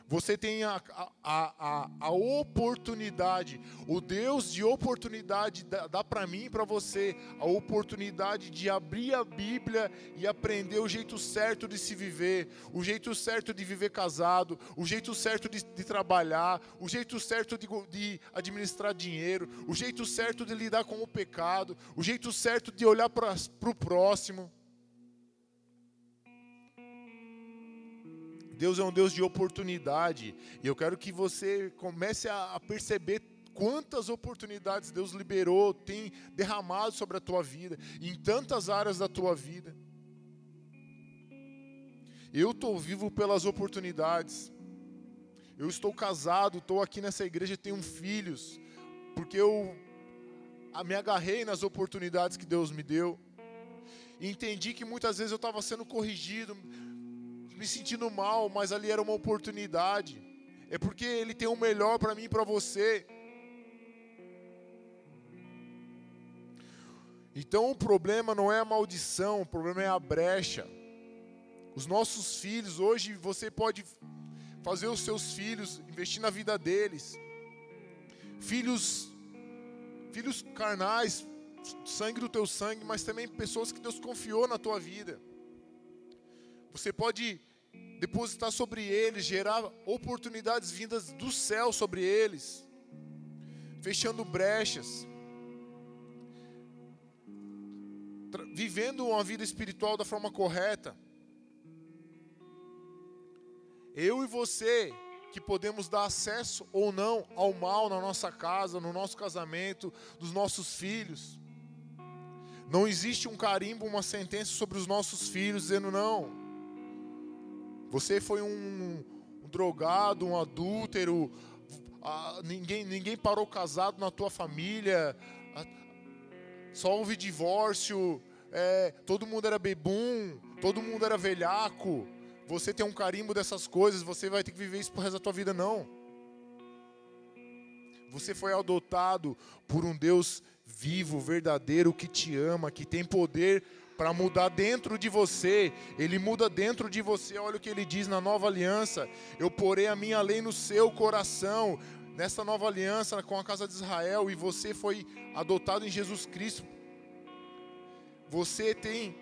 Você tem a, a, a, a oportunidade, o Deus de oportunidade dá, dá para mim e para você a oportunidade de abrir a Bíblia e aprender o jeito certo de se viver, o jeito certo de viver casado, o jeito certo de, de trabalhar, o jeito certo de, de administrar dinheiro, o jeito certo de lidar com o pecado, o jeito certo de olhar para o próximo. Deus é um Deus de oportunidade. E eu quero que você comece a perceber quantas oportunidades Deus liberou, tem derramado sobre a tua vida, em tantas áreas da tua vida. Eu estou vivo pelas oportunidades. Eu estou casado, estou aqui nessa igreja, tenho filhos, porque eu me agarrei nas oportunidades que Deus me deu. E entendi que muitas vezes eu estava sendo corrigido, me sentindo mal, mas ali era uma oportunidade. É porque Ele tem o melhor para mim e para você. Então o problema não é a maldição, o problema é a brecha. Os nossos filhos, hoje você pode fazer os seus filhos, investir na vida deles. Filhos filhos carnais, sangue do teu sangue, mas também pessoas que Deus confiou na tua vida. Você pode depositar sobre eles, gerar oportunidades vindas do céu sobre eles, fechando brechas, vivendo uma vida espiritual da forma correta. Eu e você que podemos dar acesso ou não ao mal na nossa casa, no nosso casamento, dos nossos filhos. Não existe um carimbo, uma sentença sobre os nossos filhos dizendo não. Você foi um, um drogado, um adúltero, a, ninguém, ninguém parou casado na tua família, a, só houve divórcio, é, todo mundo era bebum, todo mundo era velhaco você tem um carimbo dessas coisas, você vai ter que viver isso pro resto da tua vida, não. Você foi adotado por um Deus vivo, verdadeiro, que te ama, que tem poder para mudar dentro de você. Ele muda dentro de você. Olha o que ele diz na nova aliança: Eu porei a minha lei no seu coração. Nessa nova aliança com a casa de Israel, e você foi adotado em Jesus Cristo. Você tem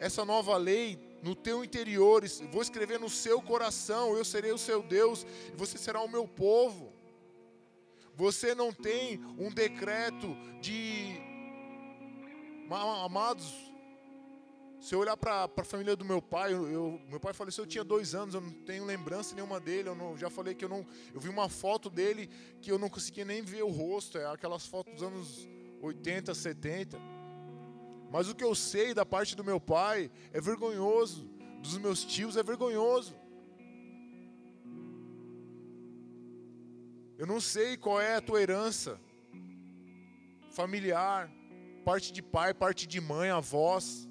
essa nova lei no teu interior, vou escrever no seu coração, eu serei o seu Deus e você será o meu povo. Você não tem um decreto de. Amados, se eu olhar para a família do meu pai, eu, meu pai faleceu, eu tinha dois anos, eu não tenho lembrança nenhuma dele. Eu não, já falei que eu não. Eu vi uma foto dele que eu não conseguia nem ver o rosto, é aquelas fotos dos anos 80, 70. Mas o que eu sei da parte do meu pai é vergonhoso, dos meus tios é vergonhoso. Eu não sei qual é a tua herança familiar, parte de pai, parte de mãe, avós.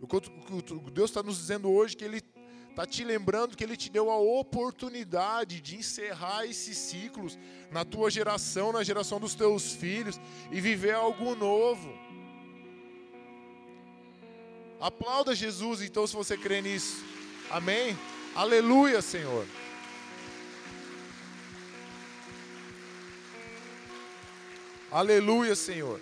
O Deus está nos dizendo hoje que Ele está te lembrando que Ele te deu a oportunidade de encerrar esses ciclos na tua geração, na geração dos teus filhos e viver algo novo. Aplauda Jesus então se você crê nisso. Amém? Aleluia, Senhor. Aleluia, Senhor.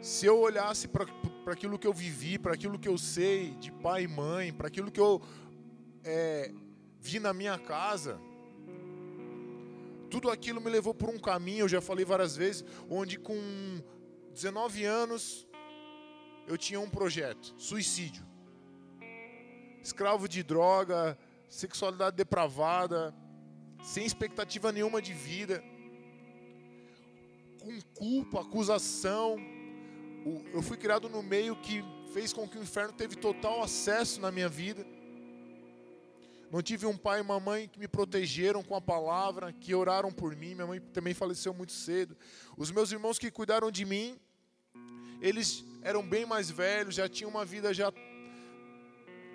Se eu olhasse para aquilo que eu vivi, para aquilo que eu sei de pai e mãe, para aquilo que eu é, vi na minha casa, tudo aquilo me levou por um caminho, eu já falei várias vezes, onde com 19 anos eu tinha um projeto, suicídio. Escravo de droga, sexualidade depravada, sem expectativa nenhuma de vida, com culpa, acusação. Eu fui criado no meio que fez com que o inferno teve total acesso na minha vida. Não tive um pai e uma mãe que me protegeram com a palavra, que oraram por mim. Minha mãe também faleceu muito cedo. Os meus irmãos que cuidaram de mim, eles eram bem mais velhos, já tinham uma vida já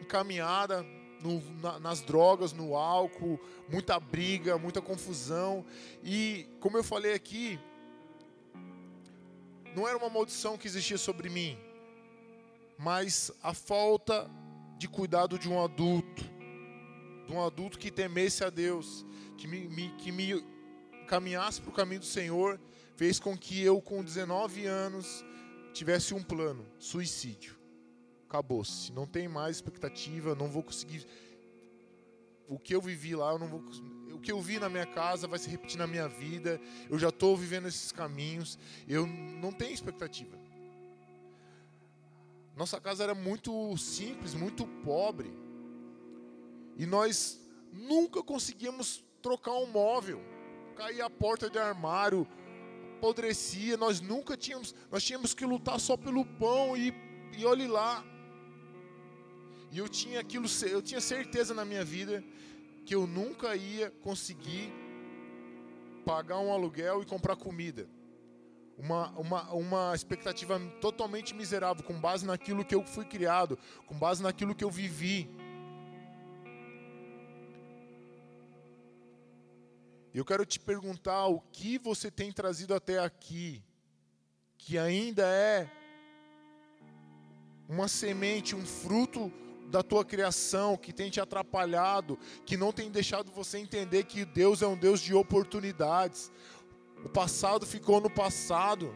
encaminhada no, na, nas drogas, no álcool, muita briga, muita confusão. E como eu falei aqui, não era uma maldição que existia sobre mim, mas a falta de cuidado de um adulto de um adulto que temesse a Deus, que me, me que me caminhasse para o caminho do Senhor, fez com que eu, com 19 anos, tivesse um plano: suicídio. Acabou-se. Não tem mais expectativa, não vou conseguir. O que eu vivi lá, eu não vou. O que eu vi na minha casa vai se repetir na minha vida. Eu já estou vivendo esses caminhos. Eu não tenho expectativa. Nossa casa era muito simples, muito pobre. E nós nunca conseguíamos trocar um móvel. Caía a porta de armário, apodrecia, nós nunca tínhamos, nós tínhamos que lutar só pelo pão e, e olhe lá. E eu tinha aquilo, eu tinha certeza na minha vida que eu nunca ia conseguir pagar um aluguel e comprar comida. Uma, uma, uma expectativa totalmente miserável, com base naquilo que eu fui criado, com base naquilo que eu vivi. Eu quero te perguntar o que você tem trazido até aqui, que ainda é uma semente, um fruto da tua criação, que tem te atrapalhado, que não tem deixado você entender que Deus é um Deus de oportunidades. O passado ficou no passado.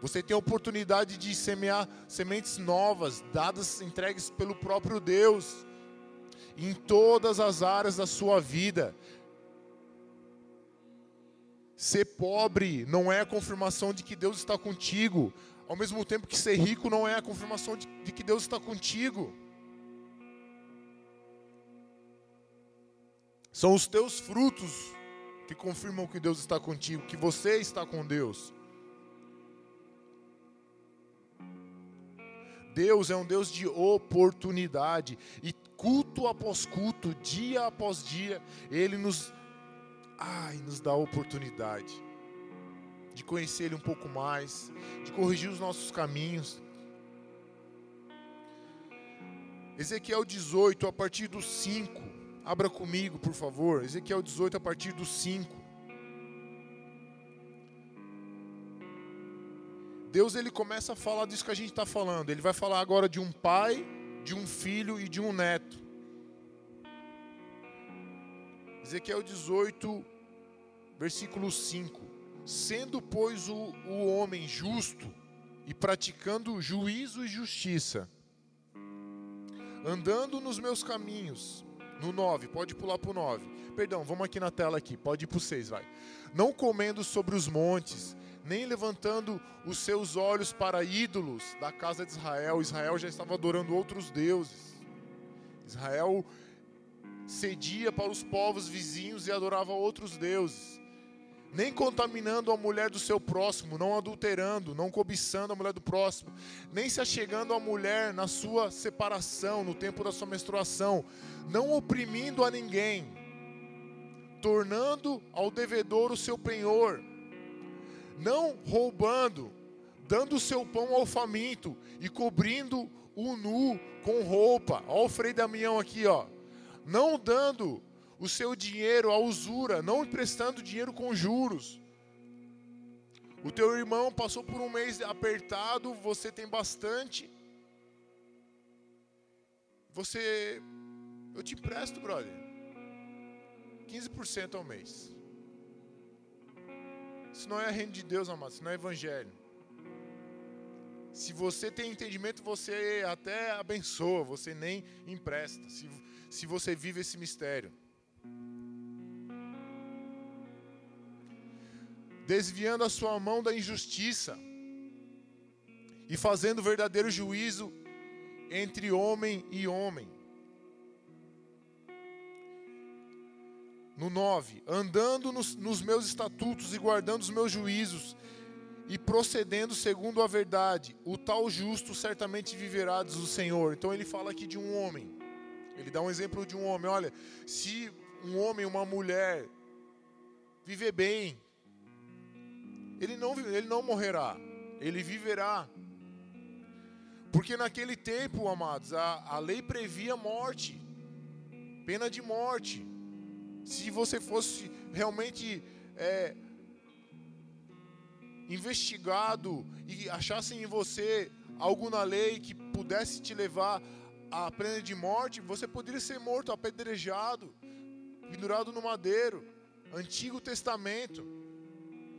Você tem a oportunidade de semear sementes novas, dadas, entregues pelo próprio Deus, em todas as áreas da sua vida. Ser pobre não é a confirmação de que Deus está contigo, ao mesmo tempo que ser rico não é a confirmação de, de que Deus está contigo. São os teus frutos que confirmam que Deus está contigo, que você está com Deus. Deus é um Deus de oportunidade e culto após culto, dia após dia, ele nos ai, nos dá oportunidade de conhecer ele um pouco mais, de corrigir os nossos caminhos. Ezequiel 18, a partir do 5. Abra comigo, por favor. Ezequiel 18, a partir do 5. Deus ele começa a falar disso que a gente está falando. Ele vai falar agora de um pai, de um filho e de um neto. Ezequiel 18, versículo 5. Sendo, pois, o, o homem justo e praticando juízo e justiça, andando nos meus caminhos, no 9, pode pular para o 9. Perdão, vamos aqui na tela aqui, pode ir para o 6, vai. Não comendo sobre os montes, nem levantando os seus olhos para ídolos da casa de Israel. Israel já estava adorando outros deuses. Israel cedia para os povos vizinhos e adorava outros deuses. Nem contaminando a mulher do seu próximo, não adulterando, não cobiçando a mulher do próximo, nem se achegando à mulher na sua separação, no tempo da sua menstruação, não oprimindo a ninguém, tornando ao devedor o seu penhor, não roubando, dando o seu pão ao faminto e cobrindo o nu com roupa. Olha o Frei Damião aqui, ó não dando o seu dinheiro à usura, não emprestando dinheiro com juros. O teu irmão passou por um mês apertado, você tem bastante. Você, eu te empresto, brother. 15% ao mês. Isso não é reino de Deus, amado, isso não é evangelho. Se você tem entendimento, você até abençoa, você nem empresta. Se, se você vive esse mistério. Desviando a sua mão da injustiça e fazendo verdadeiro juízo entre homem e homem. No 9, andando nos, nos, meus estatutos e guardando os meus juízos e procedendo segundo a verdade, o tal justo certamente viverá, diz o Senhor. Então ele fala aqui de um homem. Ele dá um exemplo de um homem. Olha, se um homem, uma mulher viver bem, ele não, ele não morrerá, ele viverá. Porque naquele tempo, amados, a, a lei previa morte, pena de morte. Se você fosse realmente é, investigado e achassem em você algo na lei que pudesse te levar a pena de morte, você poderia ser morto, apedrejado, pendurado no madeiro. Antigo Testamento.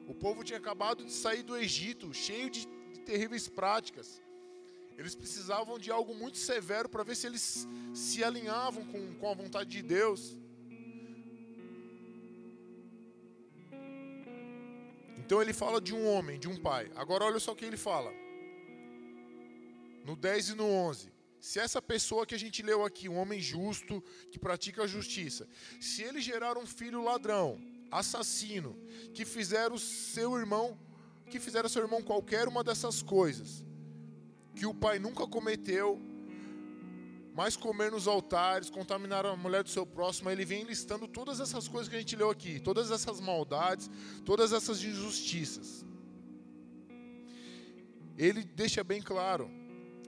O povo tinha acabado de sair do Egito, cheio de, de terríveis práticas. Eles precisavam de algo muito severo para ver se eles se alinhavam com, com a vontade de Deus. Então ele fala de um homem, de um pai. Agora olha só o que ele fala. No 10 e no 11 se essa pessoa que a gente leu aqui, um homem justo, que pratica a justiça, se ele gerar um filho ladrão, assassino, que fizer o seu irmão, que fizer seu irmão qualquer uma dessas coisas, que o pai nunca cometeu, mas comer nos altares, contaminar a mulher do seu próximo, ele vem listando todas essas coisas que a gente leu aqui, todas essas maldades, todas essas injustiças. Ele deixa bem claro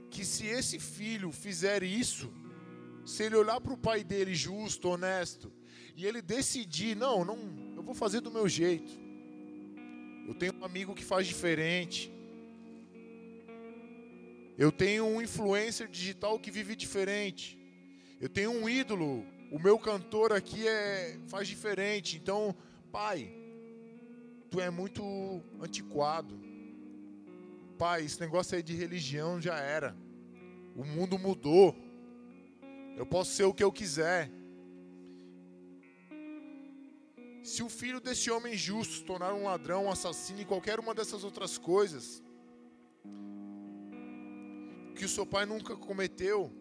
que se esse filho fizer isso, se ele olhar para o pai dele justo, honesto, e ele decidir, não, não, eu vou fazer do meu jeito. Eu tenho um amigo que faz diferente. Eu tenho um influencer digital que vive diferente. Eu tenho um ídolo, o meu cantor aqui é faz diferente. Então, pai, tu é muito antiquado. Pai, esse negócio aí de religião já era. O mundo mudou. Eu posso ser o que eu quiser. Se o filho desse homem justo se tornar um ladrão, um assassino e qualquer uma dessas outras coisas que o seu pai nunca cometeu,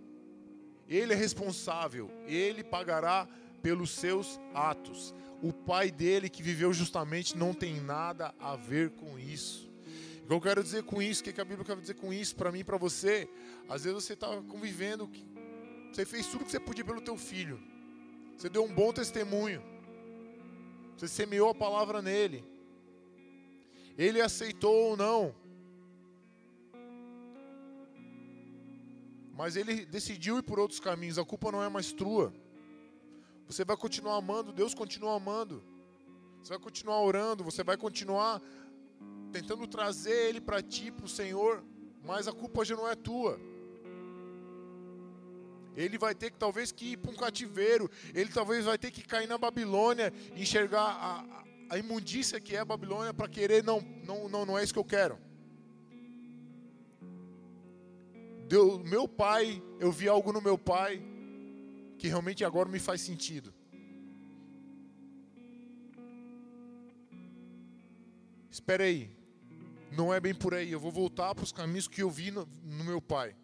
ele é responsável, ele pagará pelos seus atos. O pai dele que viveu justamente não tem nada a ver com isso. O que eu quero dizer com isso, o que a Bíblia quer dizer com isso para mim e para você? Às vezes você está convivendo, você fez tudo que você podia pelo teu filho, você deu um bom testemunho. Você semeou a palavra nele. Ele aceitou ou não. Mas ele decidiu ir por outros caminhos. A culpa não é mais tua. Você vai continuar amando, Deus continua amando. Você vai continuar orando, você vai continuar tentando trazer ele para ti, para o Senhor, mas a culpa já não é tua. Ele vai ter que talvez que ir para um cativeiro. Ele talvez vai ter que cair na Babilônia, enxergar a, a imundícia que é a Babilônia para querer não, não, não, não é isso que eu quero. Deus, meu pai, eu vi algo no meu pai que realmente agora me faz sentido. Espera aí, não é bem por aí. Eu vou voltar para os caminhos que eu vi no, no meu pai.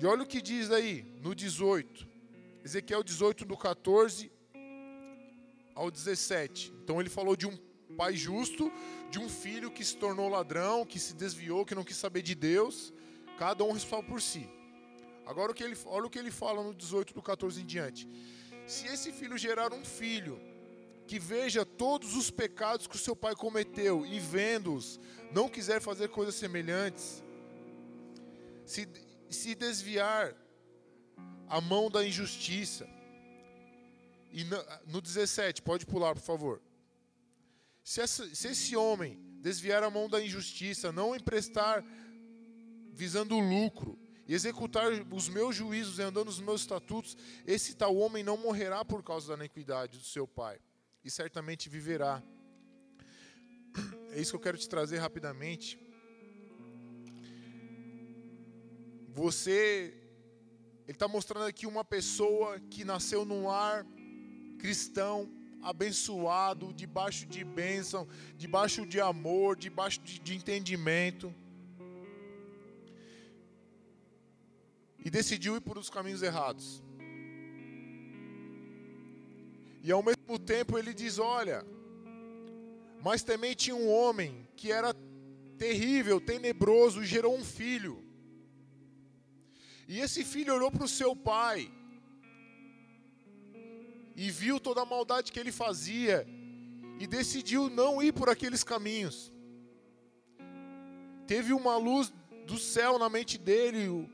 E olha o que diz aí, no 18. Ezequiel 18, do 14 ao 17. Então ele falou de um pai justo, de um filho que se tornou ladrão, que se desviou, que não quis saber de Deus. Cada um responde por si. Agora o que ele, olha o que ele fala no 18 do 14 em diante. Se esse filho gerar um filho que veja todos os pecados que o seu pai cometeu e vendo-os, não quiser fazer coisas semelhantes, se se desviar a mão da injustiça. E no 17, pode pular, por favor. Se, essa, se esse homem desviar a mão da injustiça, não emprestar visando o lucro, e executar os meus juízos e andando nos meus estatutos, esse tal homem não morrerá por causa da iniquidade do seu pai, e certamente viverá. É isso que eu quero te trazer rapidamente. Você, ele está mostrando aqui uma pessoa que nasceu num lar cristão, abençoado, debaixo de bênção, debaixo de amor, debaixo de, de entendimento. E decidiu ir por os caminhos errados. E ao mesmo tempo ele diz: Olha, mas também tinha um homem que era terrível, tenebroso, e gerou um filho. E esse filho olhou para o seu pai e viu toda a maldade que ele fazia e decidiu não ir por aqueles caminhos. Teve uma luz do céu na mente dele, o,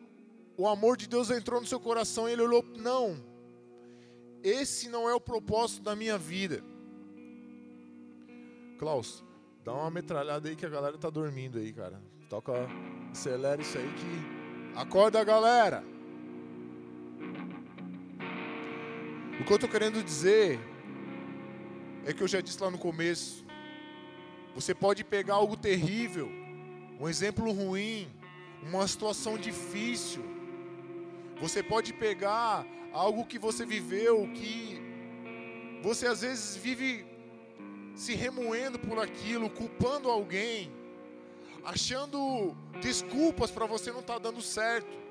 o amor de Deus entrou no seu coração e ele olhou: não, esse não é o propósito da minha vida. Klaus, dá uma metralhada aí que a galera tá dormindo aí, cara. Toca, acelera isso aí que Acorda, galera. O que eu estou querendo dizer é que eu já disse lá no começo. Você pode pegar algo terrível, um exemplo ruim, uma situação difícil. Você pode pegar algo que você viveu, que você às vezes vive se remoendo por aquilo, culpando alguém achando desculpas para você não estar tá dando certo.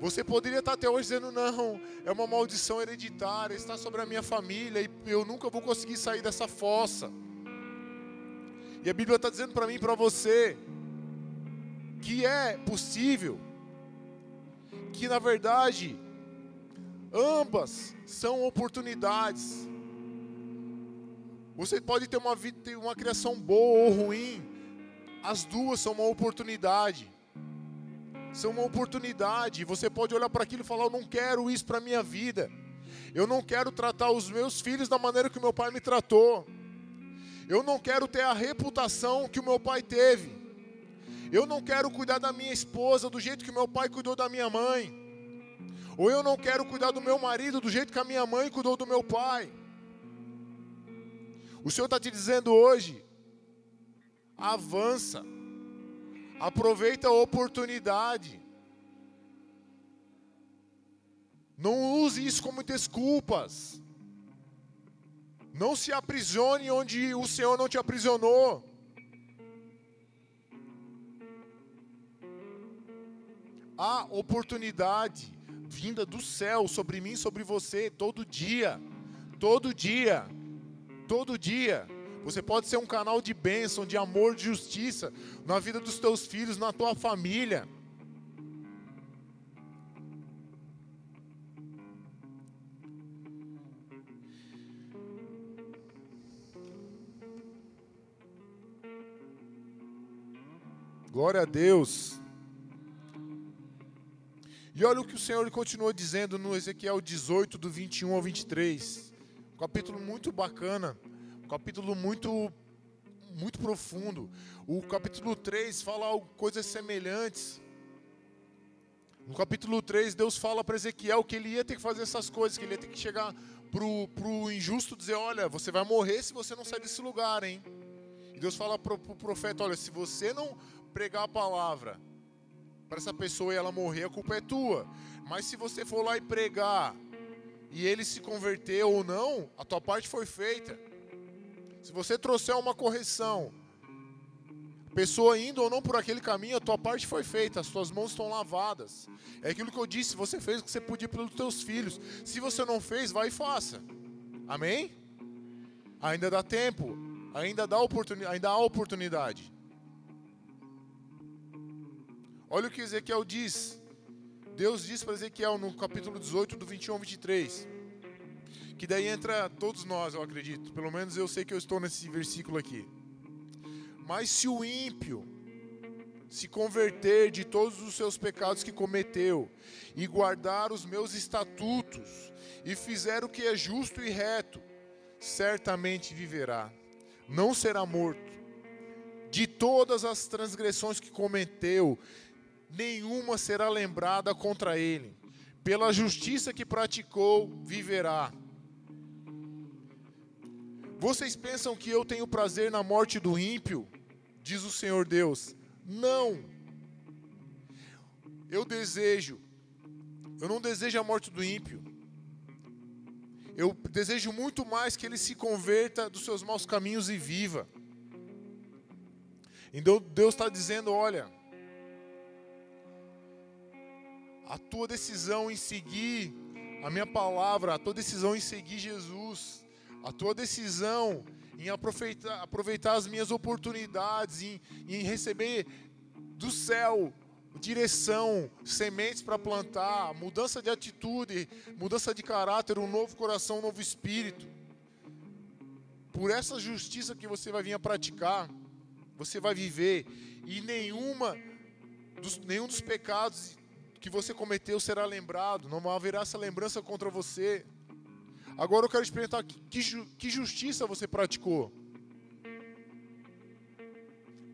Você poderia estar tá até hoje dizendo: não, é uma maldição hereditária, está sobre a minha família e eu nunca vou conseguir sair dessa fossa. E a Bíblia está dizendo para mim e para você que é possível, que na verdade ambas são oportunidades. Você pode ter uma, vida, uma criação boa ou ruim, as duas são uma oportunidade. São uma oportunidade. Você pode olhar para aquilo e falar: Eu não quero isso para a minha vida. Eu não quero tratar os meus filhos da maneira que meu pai me tratou. Eu não quero ter a reputação que o meu pai teve. Eu não quero cuidar da minha esposa do jeito que meu pai cuidou da minha mãe. Ou eu não quero cuidar do meu marido do jeito que a minha mãe cuidou do meu pai. O Senhor está te dizendo hoje: avança, aproveita a oportunidade. Não use isso como desculpas. Não se aprisione onde o Senhor não te aprisionou. Há oportunidade vinda do céu sobre mim, sobre você, todo dia. Todo dia todo dia. Você pode ser um canal de bênção, de amor, de justiça na vida dos teus filhos, na tua família. Glória a Deus. E olha o que o Senhor continua dizendo no Ezequiel 18, do 21 ao 23 capítulo muito bacana, um capítulo muito muito profundo. O capítulo 3 fala coisas semelhantes. No capítulo 3, Deus fala para Ezequiel que ele ia ter que fazer essas coisas, que ele ia ter que chegar pro, pro injusto dizer, olha, você vai morrer se você não sair desse lugar, hein? E Deus fala pro, pro profeta, olha, se você não pregar a palavra para essa pessoa e ela morrer, a culpa é tua. Mas se você for lá e pregar e ele se converteu ou não, a tua parte foi feita. Se você trouxer uma correção, pessoa indo ou não por aquele caminho, a tua parte foi feita, as tuas mãos estão lavadas. É aquilo que eu disse, você fez o que você podia pelos teus filhos. Se você não fez, vai e faça. Amém? Ainda dá tempo, ainda dá oportunidade, ainda há oportunidade. Olha o que Ezequiel diz. Deus diz para Ezequiel no capítulo 18, do 21 ao 23, que daí entra todos nós, eu acredito. Pelo menos eu sei que eu estou nesse versículo aqui. Mas se o ímpio se converter de todos os seus pecados que cometeu e guardar os meus estatutos e fizer o que é justo e reto, certamente viverá, não será morto. De todas as transgressões que cometeu, nenhuma será lembrada contra ele. Pela justiça que praticou, viverá. Vocês pensam que eu tenho prazer na morte do ímpio? Diz o Senhor Deus. Não. Eu desejo, eu não desejo a morte do ímpio. Eu desejo muito mais que ele se converta dos seus maus caminhos e viva. Então Deus está dizendo: olha, a tua decisão em seguir a minha palavra, a tua decisão em seguir Jesus, a tua decisão em aproveitar, aproveitar as minhas oportunidades, em, em receber do céu direção, sementes para plantar, mudança de atitude, mudança de caráter, um novo coração, um novo espírito. Por essa justiça que você vai vir a praticar, você vai viver e nenhuma dos, nenhum dos pecados que você cometeu será lembrado, não haverá essa lembrança contra você. Agora eu quero te perguntar: que, que justiça você praticou?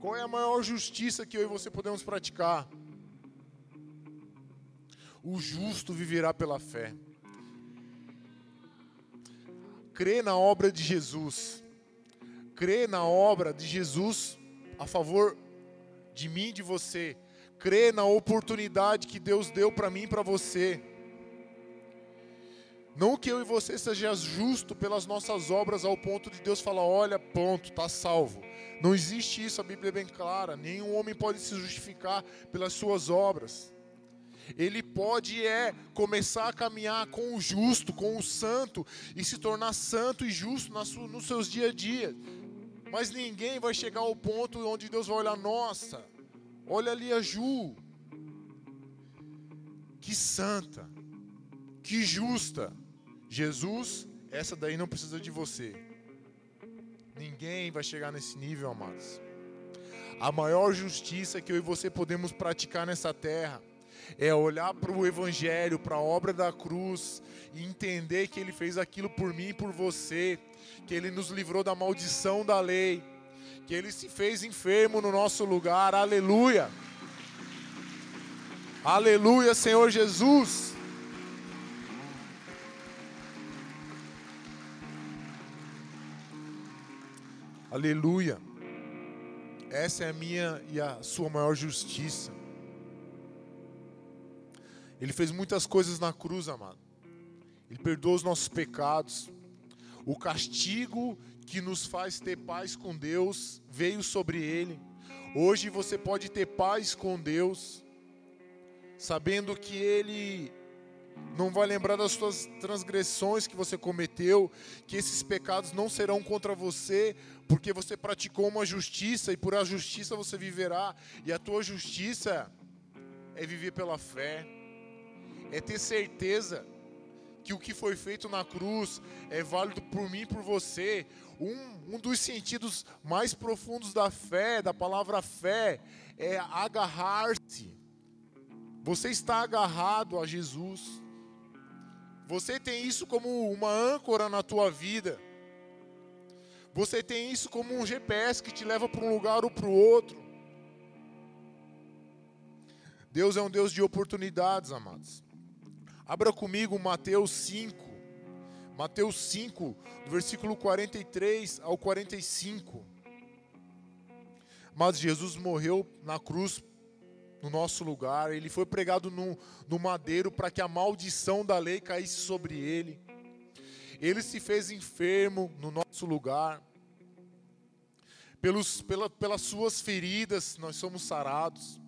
Qual é a maior justiça que eu e você podemos praticar? O justo viverá pela fé. Crê na obra de Jesus. Crê na obra de Jesus a favor de mim e de você crê na oportunidade que Deus deu para mim e para você. Não que eu e você seja justo pelas nossas obras ao ponto de Deus falar, olha, ponto, tá salvo. Não existe isso, a Bíblia é bem clara. Nenhum homem pode se justificar pelas suas obras. Ele pode é começar a caminhar com o justo, com o santo e se tornar santo e justo nos seus dia a dia. Mas ninguém vai chegar ao ponto onde Deus vai olhar, nossa, olha ali a Ju. Que santa, que justa. Jesus, essa daí não precisa de você. Ninguém vai chegar nesse nível, amados. A maior justiça que eu e você podemos praticar nessa terra é olhar para o Evangelho, para a obra da cruz e entender que Ele fez aquilo por mim e por você, que Ele nos livrou da maldição da lei, que Ele se fez enfermo no nosso lugar. Aleluia! Aleluia, Senhor Jesus! Aleluia. Essa é a minha e a sua maior justiça. Ele fez muitas coisas na cruz, amado. Ele perdoou os nossos pecados. O castigo que nos faz ter paz com Deus veio sobre ele. Hoje você pode ter paz com Deus, sabendo que Ele não vai lembrar das suas transgressões que você cometeu, que esses pecados não serão contra você, porque você praticou uma justiça e por a justiça você viverá, e a tua justiça é viver pela fé, é ter certeza que o que foi feito na cruz é válido por mim e por você. Um, um dos sentidos mais profundos da fé, da palavra fé, é agarrar-se. Você está agarrado a Jesus. Você tem isso como uma âncora na tua vida. Você tem isso como um GPS que te leva para um lugar ou para o outro. Deus é um Deus de oportunidades, amados. Abra comigo Mateus 5. Mateus 5, do versículo 43 ao 45. Mas Jesus morreu na cruz no nosso lugar, ele foi pregado no, no madeiro para que a maldição da lei caísse sobre ele. Ele se fez enfermo no nosso lugar. Pelos, pela, pelas suas feridas nós somos sarados.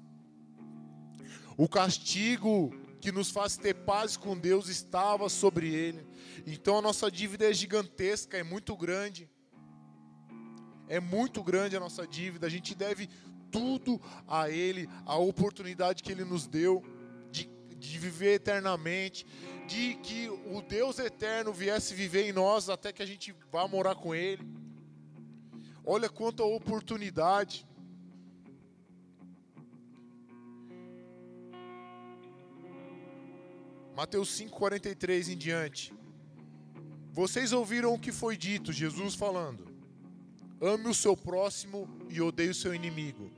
O castigo que nos faz ter paz com Deus estava sobre ele. Então a nossa dívida é gigantesca, é muito grande. É muito grande a nossa dívida. A gente deve tudo a Ele, a oportunidade que Ele nos deu de, de viver eternamente, de que o Deus eterno viesse viver em nós até que a gente vá morar com Ele. Olha quanta oportunidade. Mateus 5,43 em diante. Vocês ouviram o que foi dito, Jesus falando. Ame o seu próximo e odeie o seu inimigo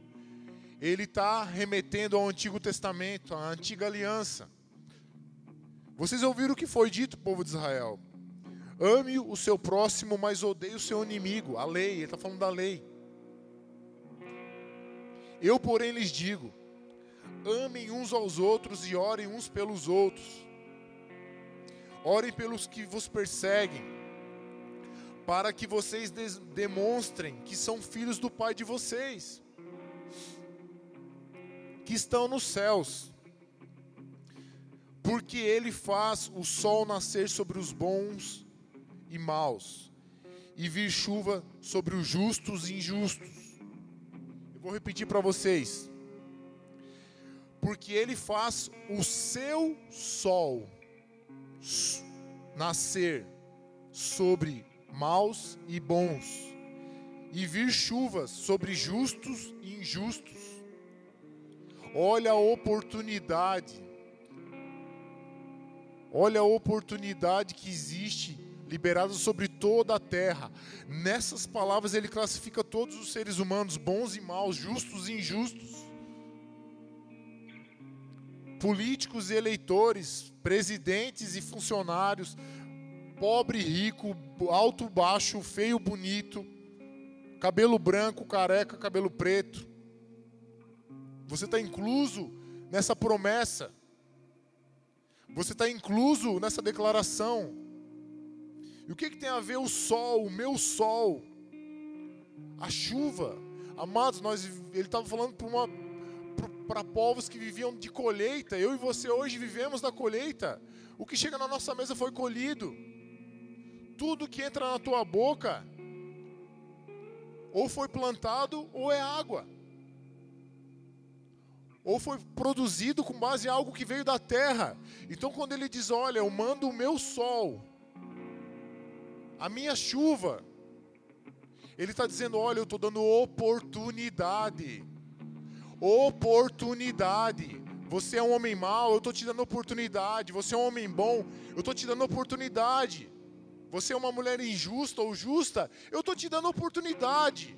ele está remetendo ao Antigo Testamento, à antiga aliança. Vocês ouviram o que foi dito, povo de Israel? Ame o seu próximo, mas odeie o seu inimigo. A lei, ele está falando da lei. Eu, porém, lhes digo: amem uns aos outros e orem uns pelos outros. Orem pelos que vos perseguem, para que vocês demonstrem que são filhos do Pai de vocês que estão nos céus. Porque ele faz o sol nascer sobre os bons e maus, e vir chuva sobre os justos e injustos. Eu vou repetir para vocês. Porque ele faz o seu sol nascer sobre maus e bons, e vir chuvas sobre justos e injustos. Olha a oportunidade. Olha a oportunidade que existe liberada sobre toda a terra. Nessas palavras ele classifica todos os seres humanos, bons e maus, justos e injustos. Políticos e eleitores, presidentes e funcionários, pobre e rico, alto, baixo, feio, bonito, cabelo branco, careca, cabelo preto. Você está incluso nessa promessa. Você está incluso nessa declaração. E o que, que tem a ver o sol, o meu sol, a chuva? Amados, nós, ele estava falando para povos que viviam de colheita. Eu e você hoje vivemos da colheita. O que chega na nossa mesa foi colhido. Tudo que entra na tua boca ou foi plantado ou é água. Ou foi produzido com base em algo que veio da terra. Então, quando ele diz: Olha, eu mando o meu sol, a minha chuva, ele está dizendo: Olha, eu estou dando oportunidade. Oportunidade. Você é um homem mau, eu estou te dando oportunidade. Você é um homem bom, eu estou te dando oportunidade. Você é uma mulher injusta ou justa, eu estou te dando oportunidade.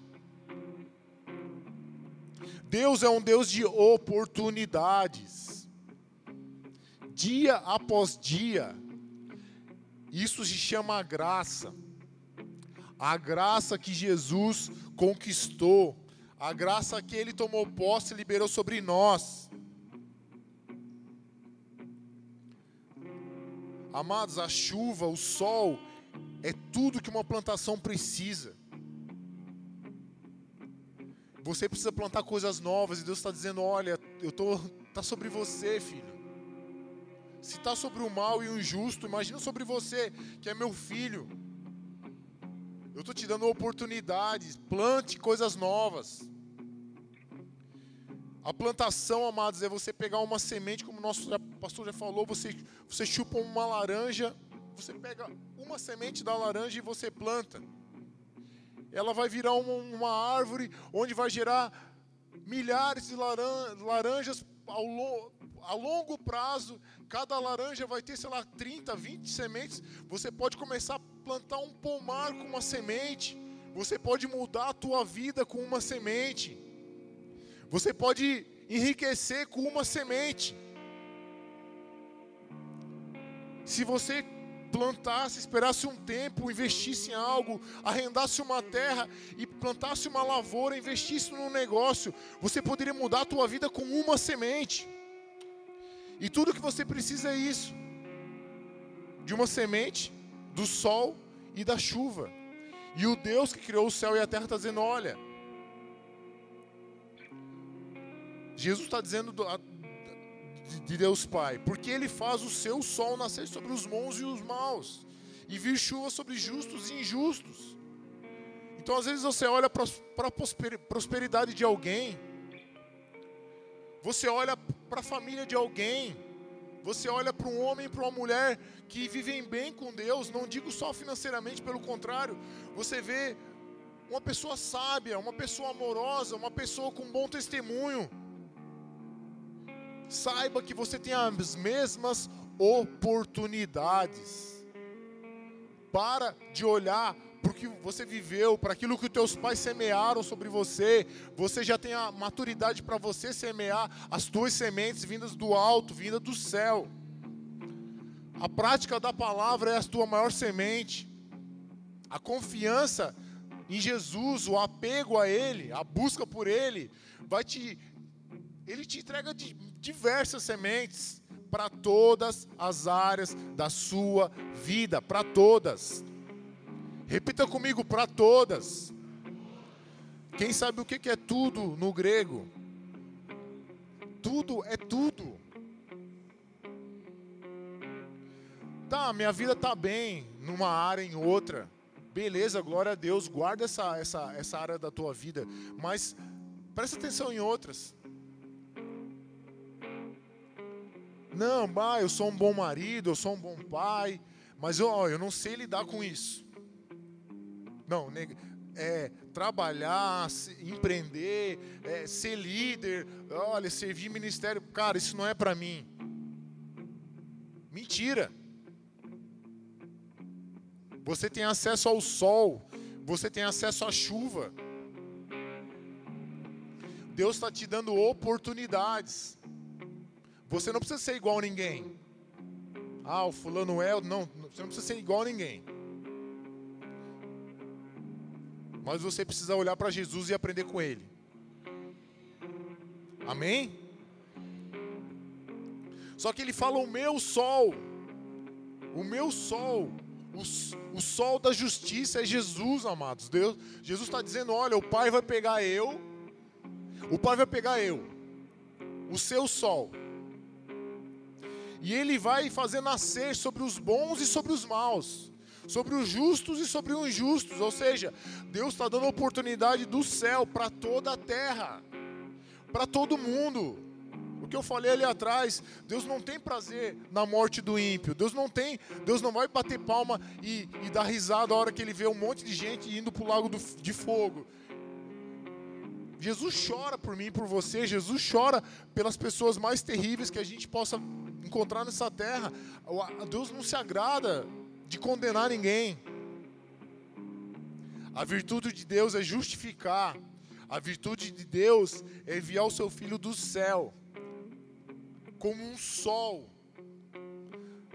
Deus é um Deus de oportunidades. Dia após dia. Isso se chama graça. A graça que Jesus conquistou, a graça que ele tomou posse liberou sobre nós. Amados, a chuva, o sol, é tudo que uma plantação precisa. Você precisa plantar coisas novas e Deus está dizendo: olha, eu tô, tá sobre você, filho. Se está sobre o mal e o injusto, imagina sobre você, que é meu filho. Eu estou te dando oportunidades. Plante coisas novas. A plantação, amados, é você pegar uma semente, como o nosso pastor já falou, você, você chupa uma laranja, você pega uma semente da laranja e você planta ela vai virar uma, uma árvore onde vai gerar milhares de laran laranjas ao lo a longo prazo. Cada laranja vai ter, sei lá, 30, 20 sementes. Você pode começar a plantar um pomar com uma semente. Você pode mudar a tua vida com uma semente. Você pode enriquecer com uma semente. Se você plantasse, esperasse um tempo, investisse em algo, arrendasse uma terra e plantasse uma lavoura, investisse num negócio, você poderia mudar a tua vida com uma semente. E tudo que você precisa é isso: de uma semente, do sol e da chuva. E o Deus que criou o céu e a terra está dizendo: olha, Jesus está dizendo de Deus Pai, porque Ele faz o seu sol nascer sobre os bons e os maus, e vir chuva sobre justos e injustos. Então, às vezes, você olha para a prosperidade de alguém, você olha para a família de alguém, você olha para um homem para uma mulher que vivem bem com Deus, não digo só financeiramente, pelo contrário, você vê uma pessoa sábia, uma pessoa amorosa, uma pessoa com bom testemunho Saiba que você tem as mesmas oportunidades. Para de olhar para o que você viveu, para aquilo que os teus pais semearam sobre você. Você já tem a maturidade para você semear as tuas sementes vindas do alto, vindas do céu. A prática da palavra é a tua maior semente. A confiança em Jesus, o apego a Ele, a busca por Ele, vai te. Ele te entrega de diversas sementes para todas as áreas da sua vida, para todas. Repita comigo, para todas. Quem sabe o que é tudo no grego? Tudo é tudo. Tá, minha vida tá bem numa área em outra. Beleza, glória a Deus, guarda essa, essa, essa área da tua vida. Mas presta atenção em outras. Não, bah, eu sou um bom marido, eu sou um bom pai, mas eu, ó, eu não sei lidar com isso. Não, é, trabalhar, empreender, é, ser líder, olha, servir ministério, cara, isso não é para mim. Mentira. Você tem acesso ao sol, você tem acesso à chuva. Deus está te dando oportunidades. Você não precisa ser igual a ninguém. Ah, o fulano é. Não, você não precisa ser igual a ninguém. Mas você precisa olhar para Jesus e aprender com Ele. Amém? Só que ele fala o meu sol. O meu sol. O, o sol da justiça é Jesus, amados. Deus, Jesus está dizendo: olha, o Pai vai pegar eu. O Pai vai pegar eu. O seu sol. E ele vai fazer nascer sobre os bons e sobre os maus sobre os justos e sobre os injustos. Ou seja, Deus está dando oportunidade do céu para toda a terra, para todo mundo. O que eu falei ali atrás, Deus não tem prazer na morte do ímpio. Deus não tem, Deus não vai bater palma e, e dar risada a hora que ele vê um monte de gente indo para o lago do, de fogo. Jesus chora por mim e por você. Jesus chora pelas pessoas mais terríveis que a gente possa encontrar nessa terra. Deus não se agrada de condenar ninguém. A virtude de Deus é justificar. A virtude de Deus é enviar o seu filho do céu como um sol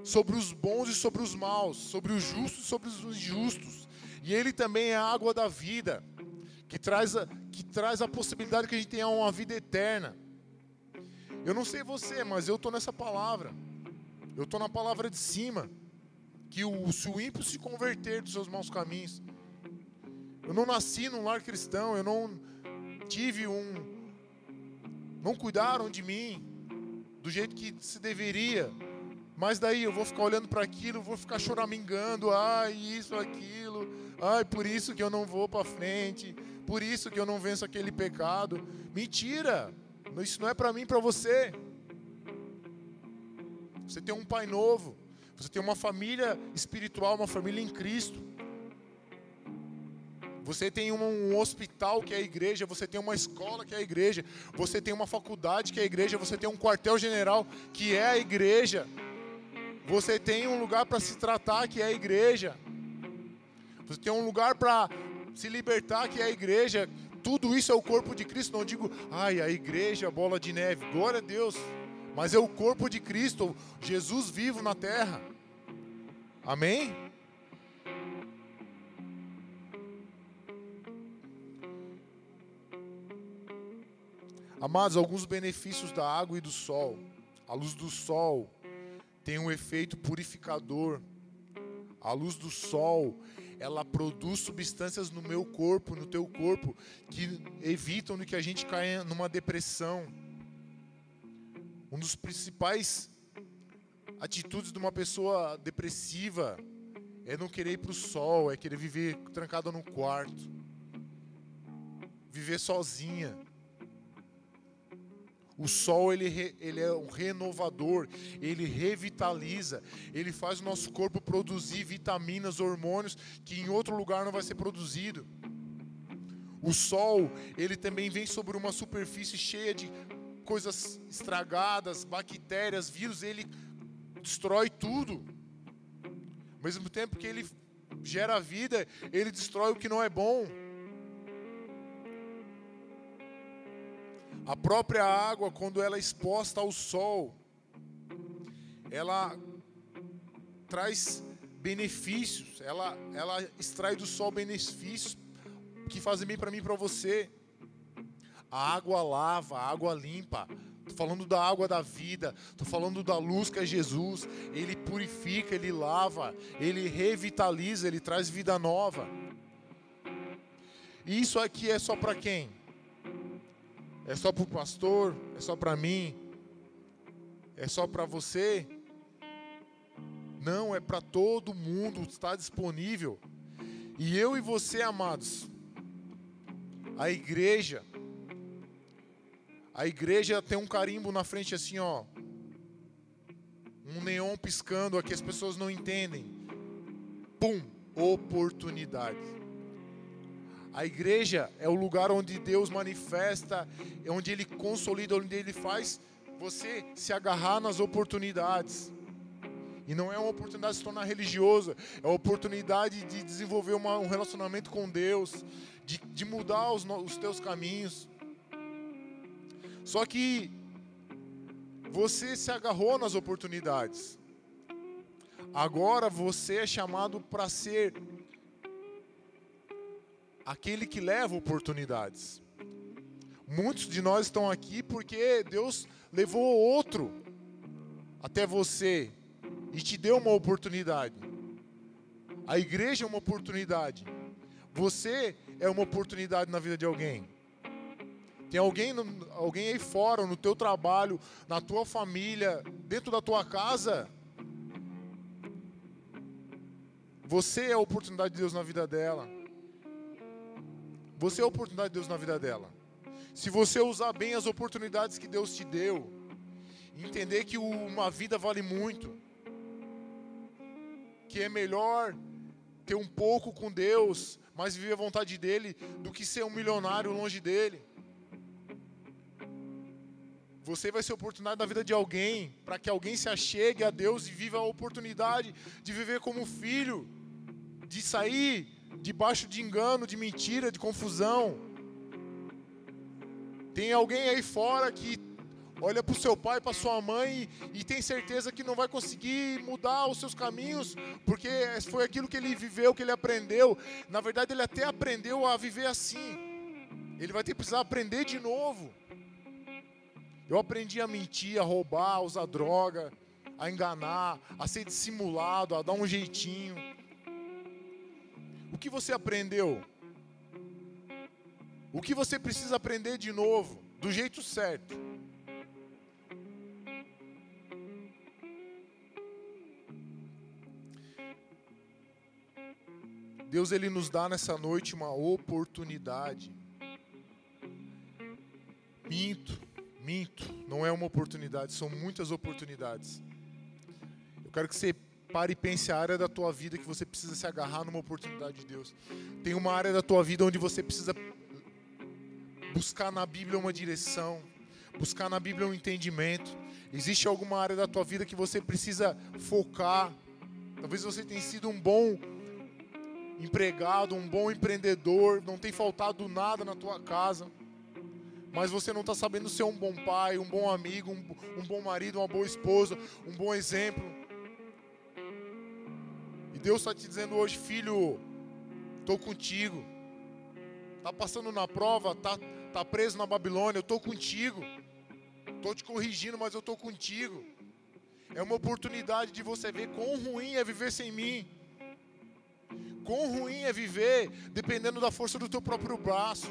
sobre os bons e sobre os maus, sobre os justos e sobre os injustos. E ele também é a água da vida, que traz a, que traz a possibilidade que a gente tenha uma vida eterna. Eu não sei você, mas eu estou nessa palavra. Eu estou na palavra de cima que o, se o ímpio se converter dos seus maus caminhos. Eu não nasci num lar cristão, eu não tive um. Não cuidaram de mim do jeito que se deveria. Mas daí eu vou ficar olhando para aquilo, vou ficar choramingando, ai, isso, aquilo, ai, por isso que eu não vou para frente, por isso que eu não venço aquele pecado. Mentira! Isso não é para mim, para você. Você tem um pai novo. Você tem uma família espiritual, uma família em Cristo. Você tem um hospital que é a igreja, você tem uma escola que é a igreja, você tem uma faculdade que é a igreja, você tem um quartel-general que é a igreja. Você tem um lugar para se tratar que é a igreja. Você tem um lugar para se libertar que é a igreja. Tudo isso é o corpo de Cristo. Não digo, ai, a igreja, bola de neve. Glória a Deus mas é o corpo de Cristo, Jesus vivo na terra. Amém? Amados, alguns benefícios da água e do sol. A luz do sol tem um efeito purificador. A luz do sol, ela produz substâncias no meu corpo, no teu corpo, que evitam que a gente caia numa depressão um dos principais atitudes de uma pessoa depressiva é não querer ir para o sol, é querer viver trancada no quarto, viver sozinha. O sol ele, ele é um renovador, ele revitaliza, ele faz o nosso corpo produzir vitaminas, hormônios que em outro lugar não vai ser produzido. O sol, ele também vem sobre uma superfície cheia de coisas estragadas, bactérias, vírus, ele destrói tudo. Ao mesmo tempo que ele gera vida, ele destrói o que não é bom. A própria água, quando ela é exposta ao sol, ela traz benefícios, ela, ela extrai do sol benefícios que fazem bem para mim e para você. A água lava, a água limpa. Estou falando da água da vida, estou falando da luz que é Jesus. Ele purifica, ele lava, ele revitaliza, ele traz vida nova. E isso aqui é só para quem? É só para o pastor? É só para mim? É só para você? Não, é para todo mundo, está disponível. E eu e você, amados, a igreja, a igreja tem um carimbo na frente assim, ó. Um neon piscando aqui, as pessoas não entendem. Pum, oportunidade. A igreja é o lugar onde Deus manifesta, é onde Ele consolida, onde Ele faz você se agarrar nas oportunidades. E não é uma oportunidade de se tornar religioso, é uma oportunidade de desenvolver uma, um relacionamento com Deus, de, de mudar os, os teus caminhos. Só que você se agarrou nas oportunidades. Agora você é chamado para ser aquele que leva oportunidades. Muitos de nós estão aqui porque Deus levou outro até você e te deu uma oportunidade. A igreja é uma oportunidade. Você é uma oportunidade na vida de alguém. Tem alguém, alguém aí fora, no teu trabalho, na tua família, dentro da tua casa. Você é a oportunidade de Deus na vida dela. Você é a oportunidade de Deus na vida dela. Se você usar bem as oportunidades que Deus te deu, entender que uma vida vale muito, que é melhor ter um pouco com Deus, mas viver a vontade dele, do que ser um milionário longe dele. Você vai ser oportunidade da vida de alguém, para que alguém se achegue a Deus e viva a oportunidade de viver como filho, de sair debaixo de engano, de mentira, de confusão. Tem alguém aí fora que olha para o seu pai, para sua mãe e, tem certeza que não vai conseguir mudar os seus caminhos, porque foi aquilo que ele viveu, que ele aprendeu. Na verdade, ele até aprendeu a viver assim. Ele vai ter que precisar aprender de novo. Eu aprendi a mentir, a roubar, a usar droga, a enganar, a ser dissimulado, a dar um jeitinho. O que você aprendeu? O que você precisa aprender de novo, do jeito certo? Deus ele nos dá nessa noite uma oportunidade. Minto Minto, não é uma oportunidade, são muitas oportunidades. Eu quero que você pare e pense a área da tua vida que você precisa se agarrar numa oportunidade de Deus. Tem uma área da tua vida onde você precisa buscar na Bíblia uma direção, buscar na Bíblia um entendimento. Existe alguma área da tua vida que você precisa focar. Talvez você tenha sido um bom empregado, um bom empreendedor, não tem faltado nada na tua casa mas você não está sabendo ser um bom pai, um bom amigo, um, um bom marido, uma boa esposa, um bom exemplo. Deus está te dizendo hoje, filho, estou contigo. Está passando na prova, está tá preso na Babilônia, eu estou contigo. Estou te corrigindo, mas eu estou contigo. É uma oportunidade de você ver quão ruim é viver sem mim. Quão ruim é viver dependendo da força do teu próprio braço,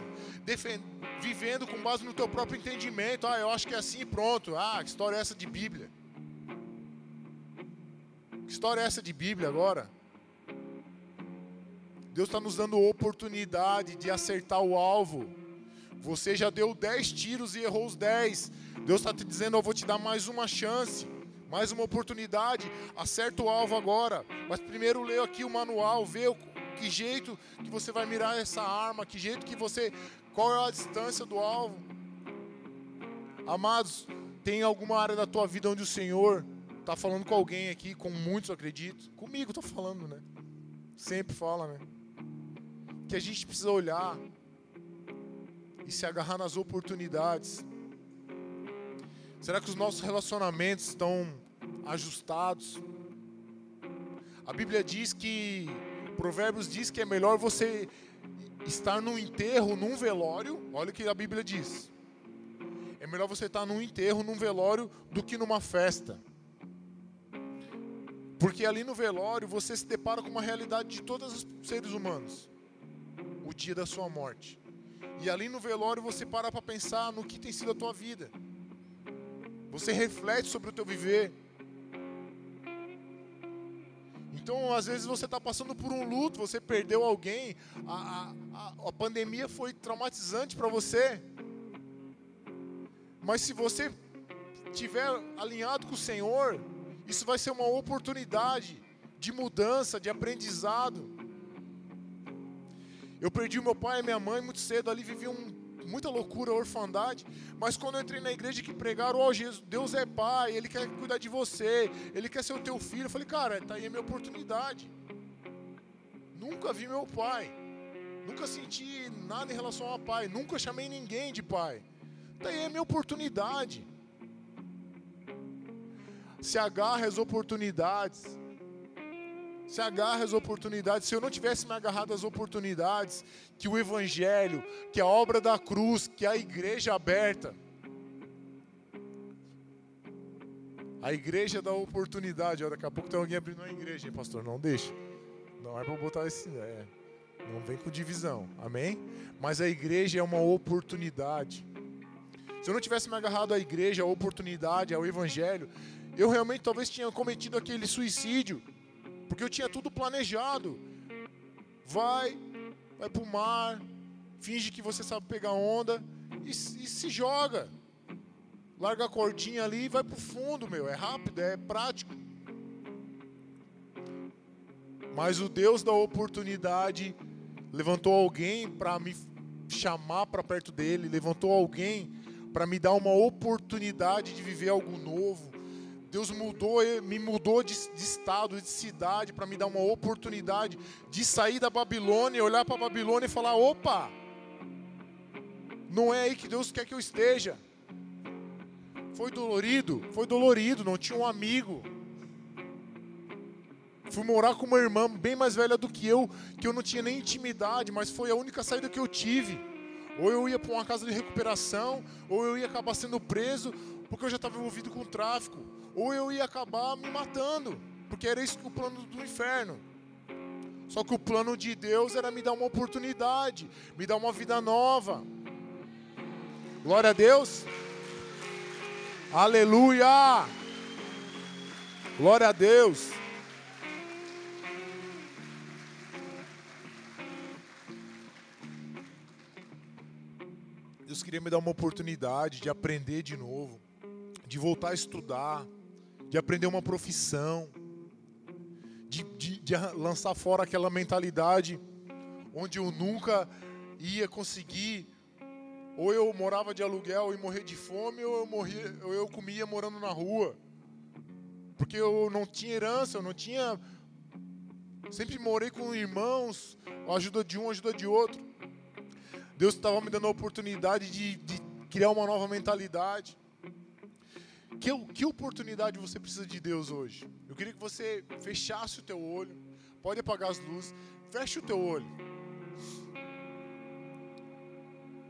vivendo com base no teu próprio entendimento. Ah, eu acho que é assim e pronto. Ah, que história é essa de Bíblia? Que história é essa de Bíblia agora? Deus está nos dando oportunidade de acertar o alvo. Você já deu 10 tiros e errou os 10. Deus está te dizendo: Eu vou te dar mais uma chance mais uma oportunidade, acerta o alvo agora. Mas primeiro leia aqui o manual, vê que jeito que você vai mirar essa arma, que jeito que você, qual é a distância do alvo. Amados, tem alguma área da tua vida onde o Senhor está falando com alguém aqui, com muitos acredito, comigo estou falando, né? Sempre fala, né? Que a gente precisa olhar e se agarrar nas oportunidades. Será que os nossos relacionamentos estão ajustados? A Bíblia diz que, Provérbios diz que é melhor você estar num enterro, num velório. Olha o que a Bíblia diz. É melhor você estar num enterro, num velório, do que numa festa. Porque ali no velório você se depara com uma realidade de todos os seres humanos. O dia da sua morte. E ali no velório você para para pensar no que tem sido a tua vida. Você reflete sobre o teu viver. Então, às vezes você está passando por um luto, você perdeu alguém, a, a, a pandemia foi traumatizante para você. Mas se você estiver alinhado com o Senhor, isso vai ser uma oportunidade de mudança, de aprendizado. Eu perdi meu pai e minha mãe muito cedo, ali vivi um muita loucura, orfandade. Mas quando eu entrei na igreja que pregaram, oh, Jesus, Deus é pai, Ele quer cuidar de você, Ele quer ser o teu filho. Eu falei, cara, tá aí a minha oportunidade. Nunca vi meu pai. Nunca senti nada em relação ao pai. Nunca chamei ninguém de pai. Tá aí a minha oportunidade. Se agarra as oportunidades se agarra às oportunidades. Se eu não tivesse me agarrado às oportunidades, que o Evangelho, que a obra da cruz, que a igreja aberta, A igreja dá oportunidade. Ó, daqui a pouco tem alguém abrindo uma igreja, hein, pastor? Não deixa. Não é para botar esse. É, não vem com divisão. Amém? Mas a igreja é uma oportunidade. Se eu não tivesse me agarrado à igreja, à oportunidade, ao evangelho, eu realmente talvez tinha cometido aquele suicídio. Porque eu tinha tudo planejado. Vai, vai pro mar, finge que você sabe pegar onda e, e se joga. Larga a cordinha ali e vai pro fundo, meu. É rápido, é prático. Mas o Deus da oportunidade levantou alguém para me chamar para perto dele, levantou alguém para me dar uma oportunidade de viver algo novo. Deus mudou, me mudou de, de estado, de cidade, para me dar uma oportunidade de sair da Babilônia, olhar para a Babilônia e falar: opa, não é aí que Deus quer que eu esteja. Foi dolorido, foi dolorido, não tinha um amigo. Fui morar com uma irmã bem mais velha do que eu, que eu não tinha nem intimidade, mas foi a única saída que eu tive. Ou eu ia para uma casa de recuperação, ou eu ia acabar sendo preso, porque eu já estava envolvido com tráfico, ou eu ia acabar me matando, porque era isso que o plano do inferno. Só que o plano de Deus era me dar uma oportunidade, me dar uma vida nova. Glória a Deus. Aleluia. Glória a Deus. Deus queria me dar uma oportunidade de aprender de novo, de voltar a estudar, de aprender uma profissão, de, de, de lançar fora aquela mentalidade onde eu nunca ia conseguir ou eu morava de aluguel e morria de fome, ou eu, morria, ou eu comia morando na rua. Porque eu não tinha herança, eu não tinha. Sempre morei com irmãos, ajuda de um, ajuda de outro. Deus estava me dando a oportunidade de, de criar uma nova mentalidade. Que, que oportunidade você precisa de Deus hoje? Eu queria que você fechasse o teu olho. Pode apagar as luzes. Feche o teu olho.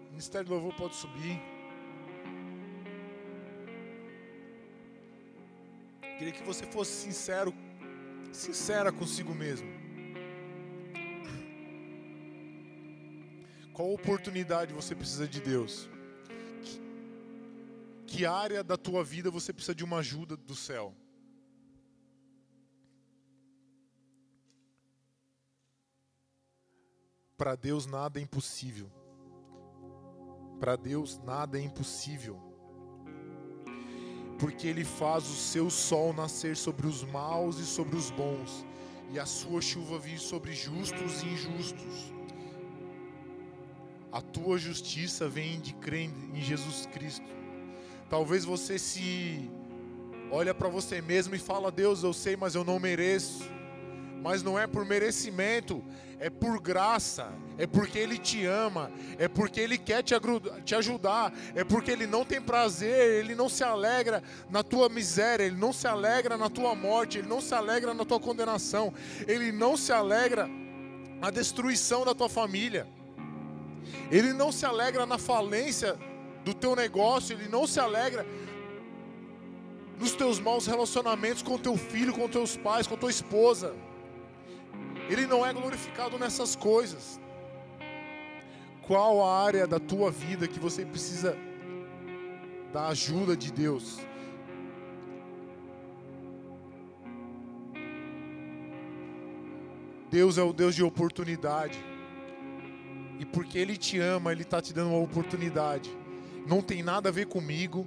O Ministério do Louvor pode subir. Eu queria que você fosse sincero, sincera consigo mesmo. Qual oportunidade você precisa de Deus? Que, área da tua vida você precisa de uma ajuda do céu? Para Deus nada é impossível. Para Deus nada é impossível. Porque Ele faz o seu sol nascer sobre os maus e sobre os bons, e a sua chuva vir sobre justos e injustos. A tua justiça vem de crer em Jesus Cristo. Talvez você se olha para você mesmo e fala: "Deus, eu sei, mas eu não mereço". Mas não é por merecimento, é por graça, é porque Ele te ama, é porque Ele quer te, te ajudar, é porque Ele não tem prazer, Ele não se alegra na tua miséria, Ele não se alegra na tua morte, Ele não se alegra na tua condenação, Ele não se alegra na destruição da tua família. Ele não se alegra na falência do teu negócio, ele não se alegra nos teus maus relacionamentos com teu filho, com teus pais, com tua esposa. Ele não é glorificado nessas coisas. Qual a área da tua vida que você precisa da ajuda de Deus? Deus é o Deus de oportunidade. E porque Ele te ama, Ele está te dando uma oportunidade. Não tem nada a ver comigo.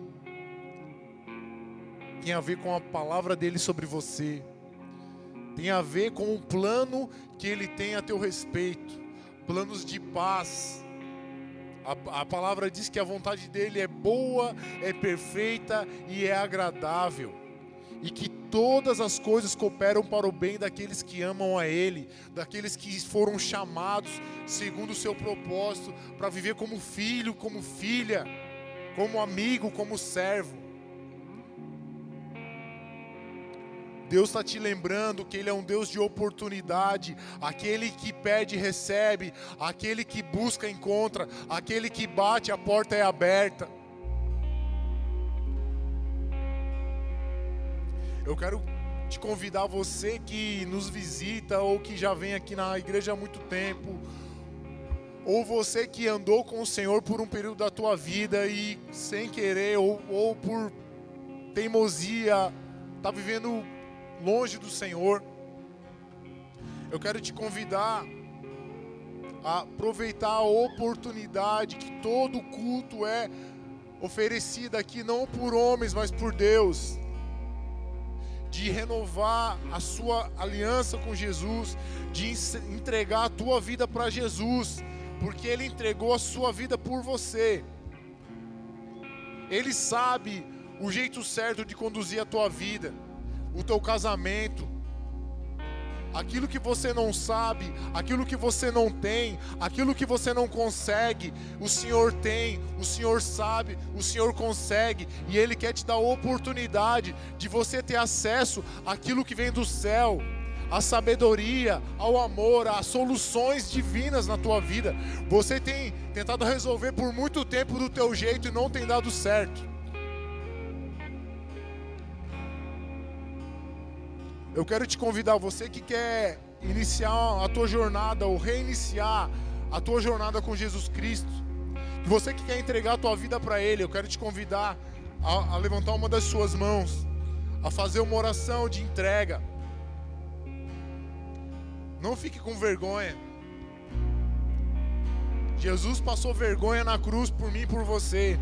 Tem a ver com a palavra dele sobre você. Tem a ver com o plano que Ele tem a teu respeito. Planos de paz. A, a palavra diz que a vontade dele é boa, é perfeita e é agradável. E que todas as coisas cooperam para o bem daqueles que amam a Ele, daqueles que foram chamados segundo o seu propósito para viver como filho, como filha, como amigo, como servo. Deus está te lembrando que Ele é um Deus de oportunidade. Aquele que pede, recebe. Aquele que busca, encontra. Aquele que bate, a porta é aberta. Eu quero te convidar, você que nos visita ou que já vem aqui na igreja há muito tempo, ou você que andou com o Senhor por um período da tua vida e sem querer ou, ou por teimosia está vivendo longe do Senhor, eu quero te convidar a aproveitar a oportunidade que todo culto é oferecido aqui não por homens, mas por Deus, de renovar a sua aliança com Jesus, de entregar a tua vida para Jesus, porque Ele entregou a sua vida por você. Ele sabe o jeito certo de conduzir a tua vida, o teu casamento, aquilo que você não sabe, aquilo que você não tem, aquilo que você não consegue, o Senhor tem, o Senhor sabe, o Senhor consegue, e Ele quer te dar a oportunidade de você ter acesso àquilo que vem do céu. A sabedoria, ao amor, às soluções divinas na tua vida. Você tem tentado resolver por muito tempo do teu jeito e não tem dado certo. Eu quero te convidar, você que quer iniciar a tua jornada ou reiniciar a tua jornada com Jesus Cristo, você que quer entregar a tua vida para Ele, eu quero te convidar a, a levantar uma das suas mãos, a fazer uma oração de entrega. Não fique com vergonha. Jesus passou vergonha na cruz por mim e por você.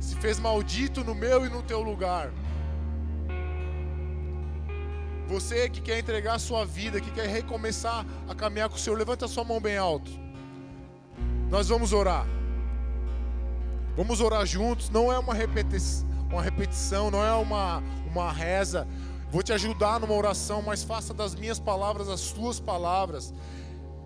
Se fez maldito no meu e no teu lugar. Você que quer entregar a sua vida, que quer recomeçar a caminhar com o Senhor, levanta a sua mão bem alto. Nós vamos orar. Vamos orar juntos. Não é uma repetição, uma repetição não é uma, uma reza. Vou te ajudar numa oração, mas faça das minhas palavras as tuas palavras.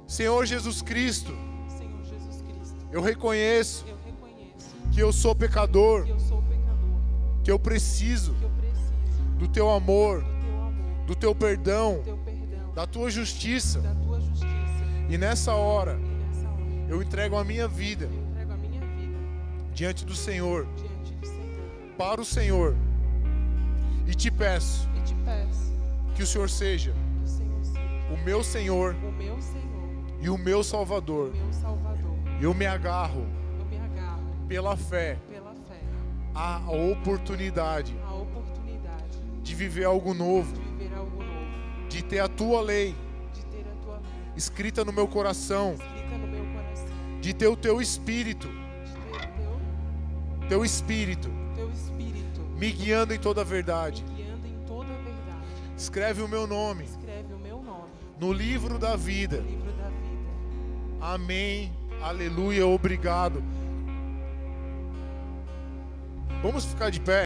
Senhor Jesus Cristo. Senhor Jesus Cristo. Eu reconheço, eu reconheço que eu sou pecador, que eu sou pecador, que eu preciso que eu preciso do teu amor, do teu amor, do teu perdão, do teu perdão, da tua justiça. da tua justiça. E nessa hora, E nessa hora eu entrego a minha vida a minha vida diante do Senhor, diante do Senhor para o Senhor. E te peço e te peço que o Senhor seja que o Senhor seja o meu Senhor o meu Senhor, e o meu o Salvador. meu Salvador. Eu me agarro Eu me agarro pela fé pela fé à oportunidade à oportunidade de viver algo novo, de viver algo novo, de ter a tua lei de ter a tua lei escrita no meu coração, no meu coração, de ter o teu espírito, de ter o teu, teu espírito teu Espírito me guiando em toda a verdade. Escreve o meu nome Escreve o meu nome no livro da vida. no livro da vida. Amém. Aleluia. Obrigado. Vamos ficar de pé.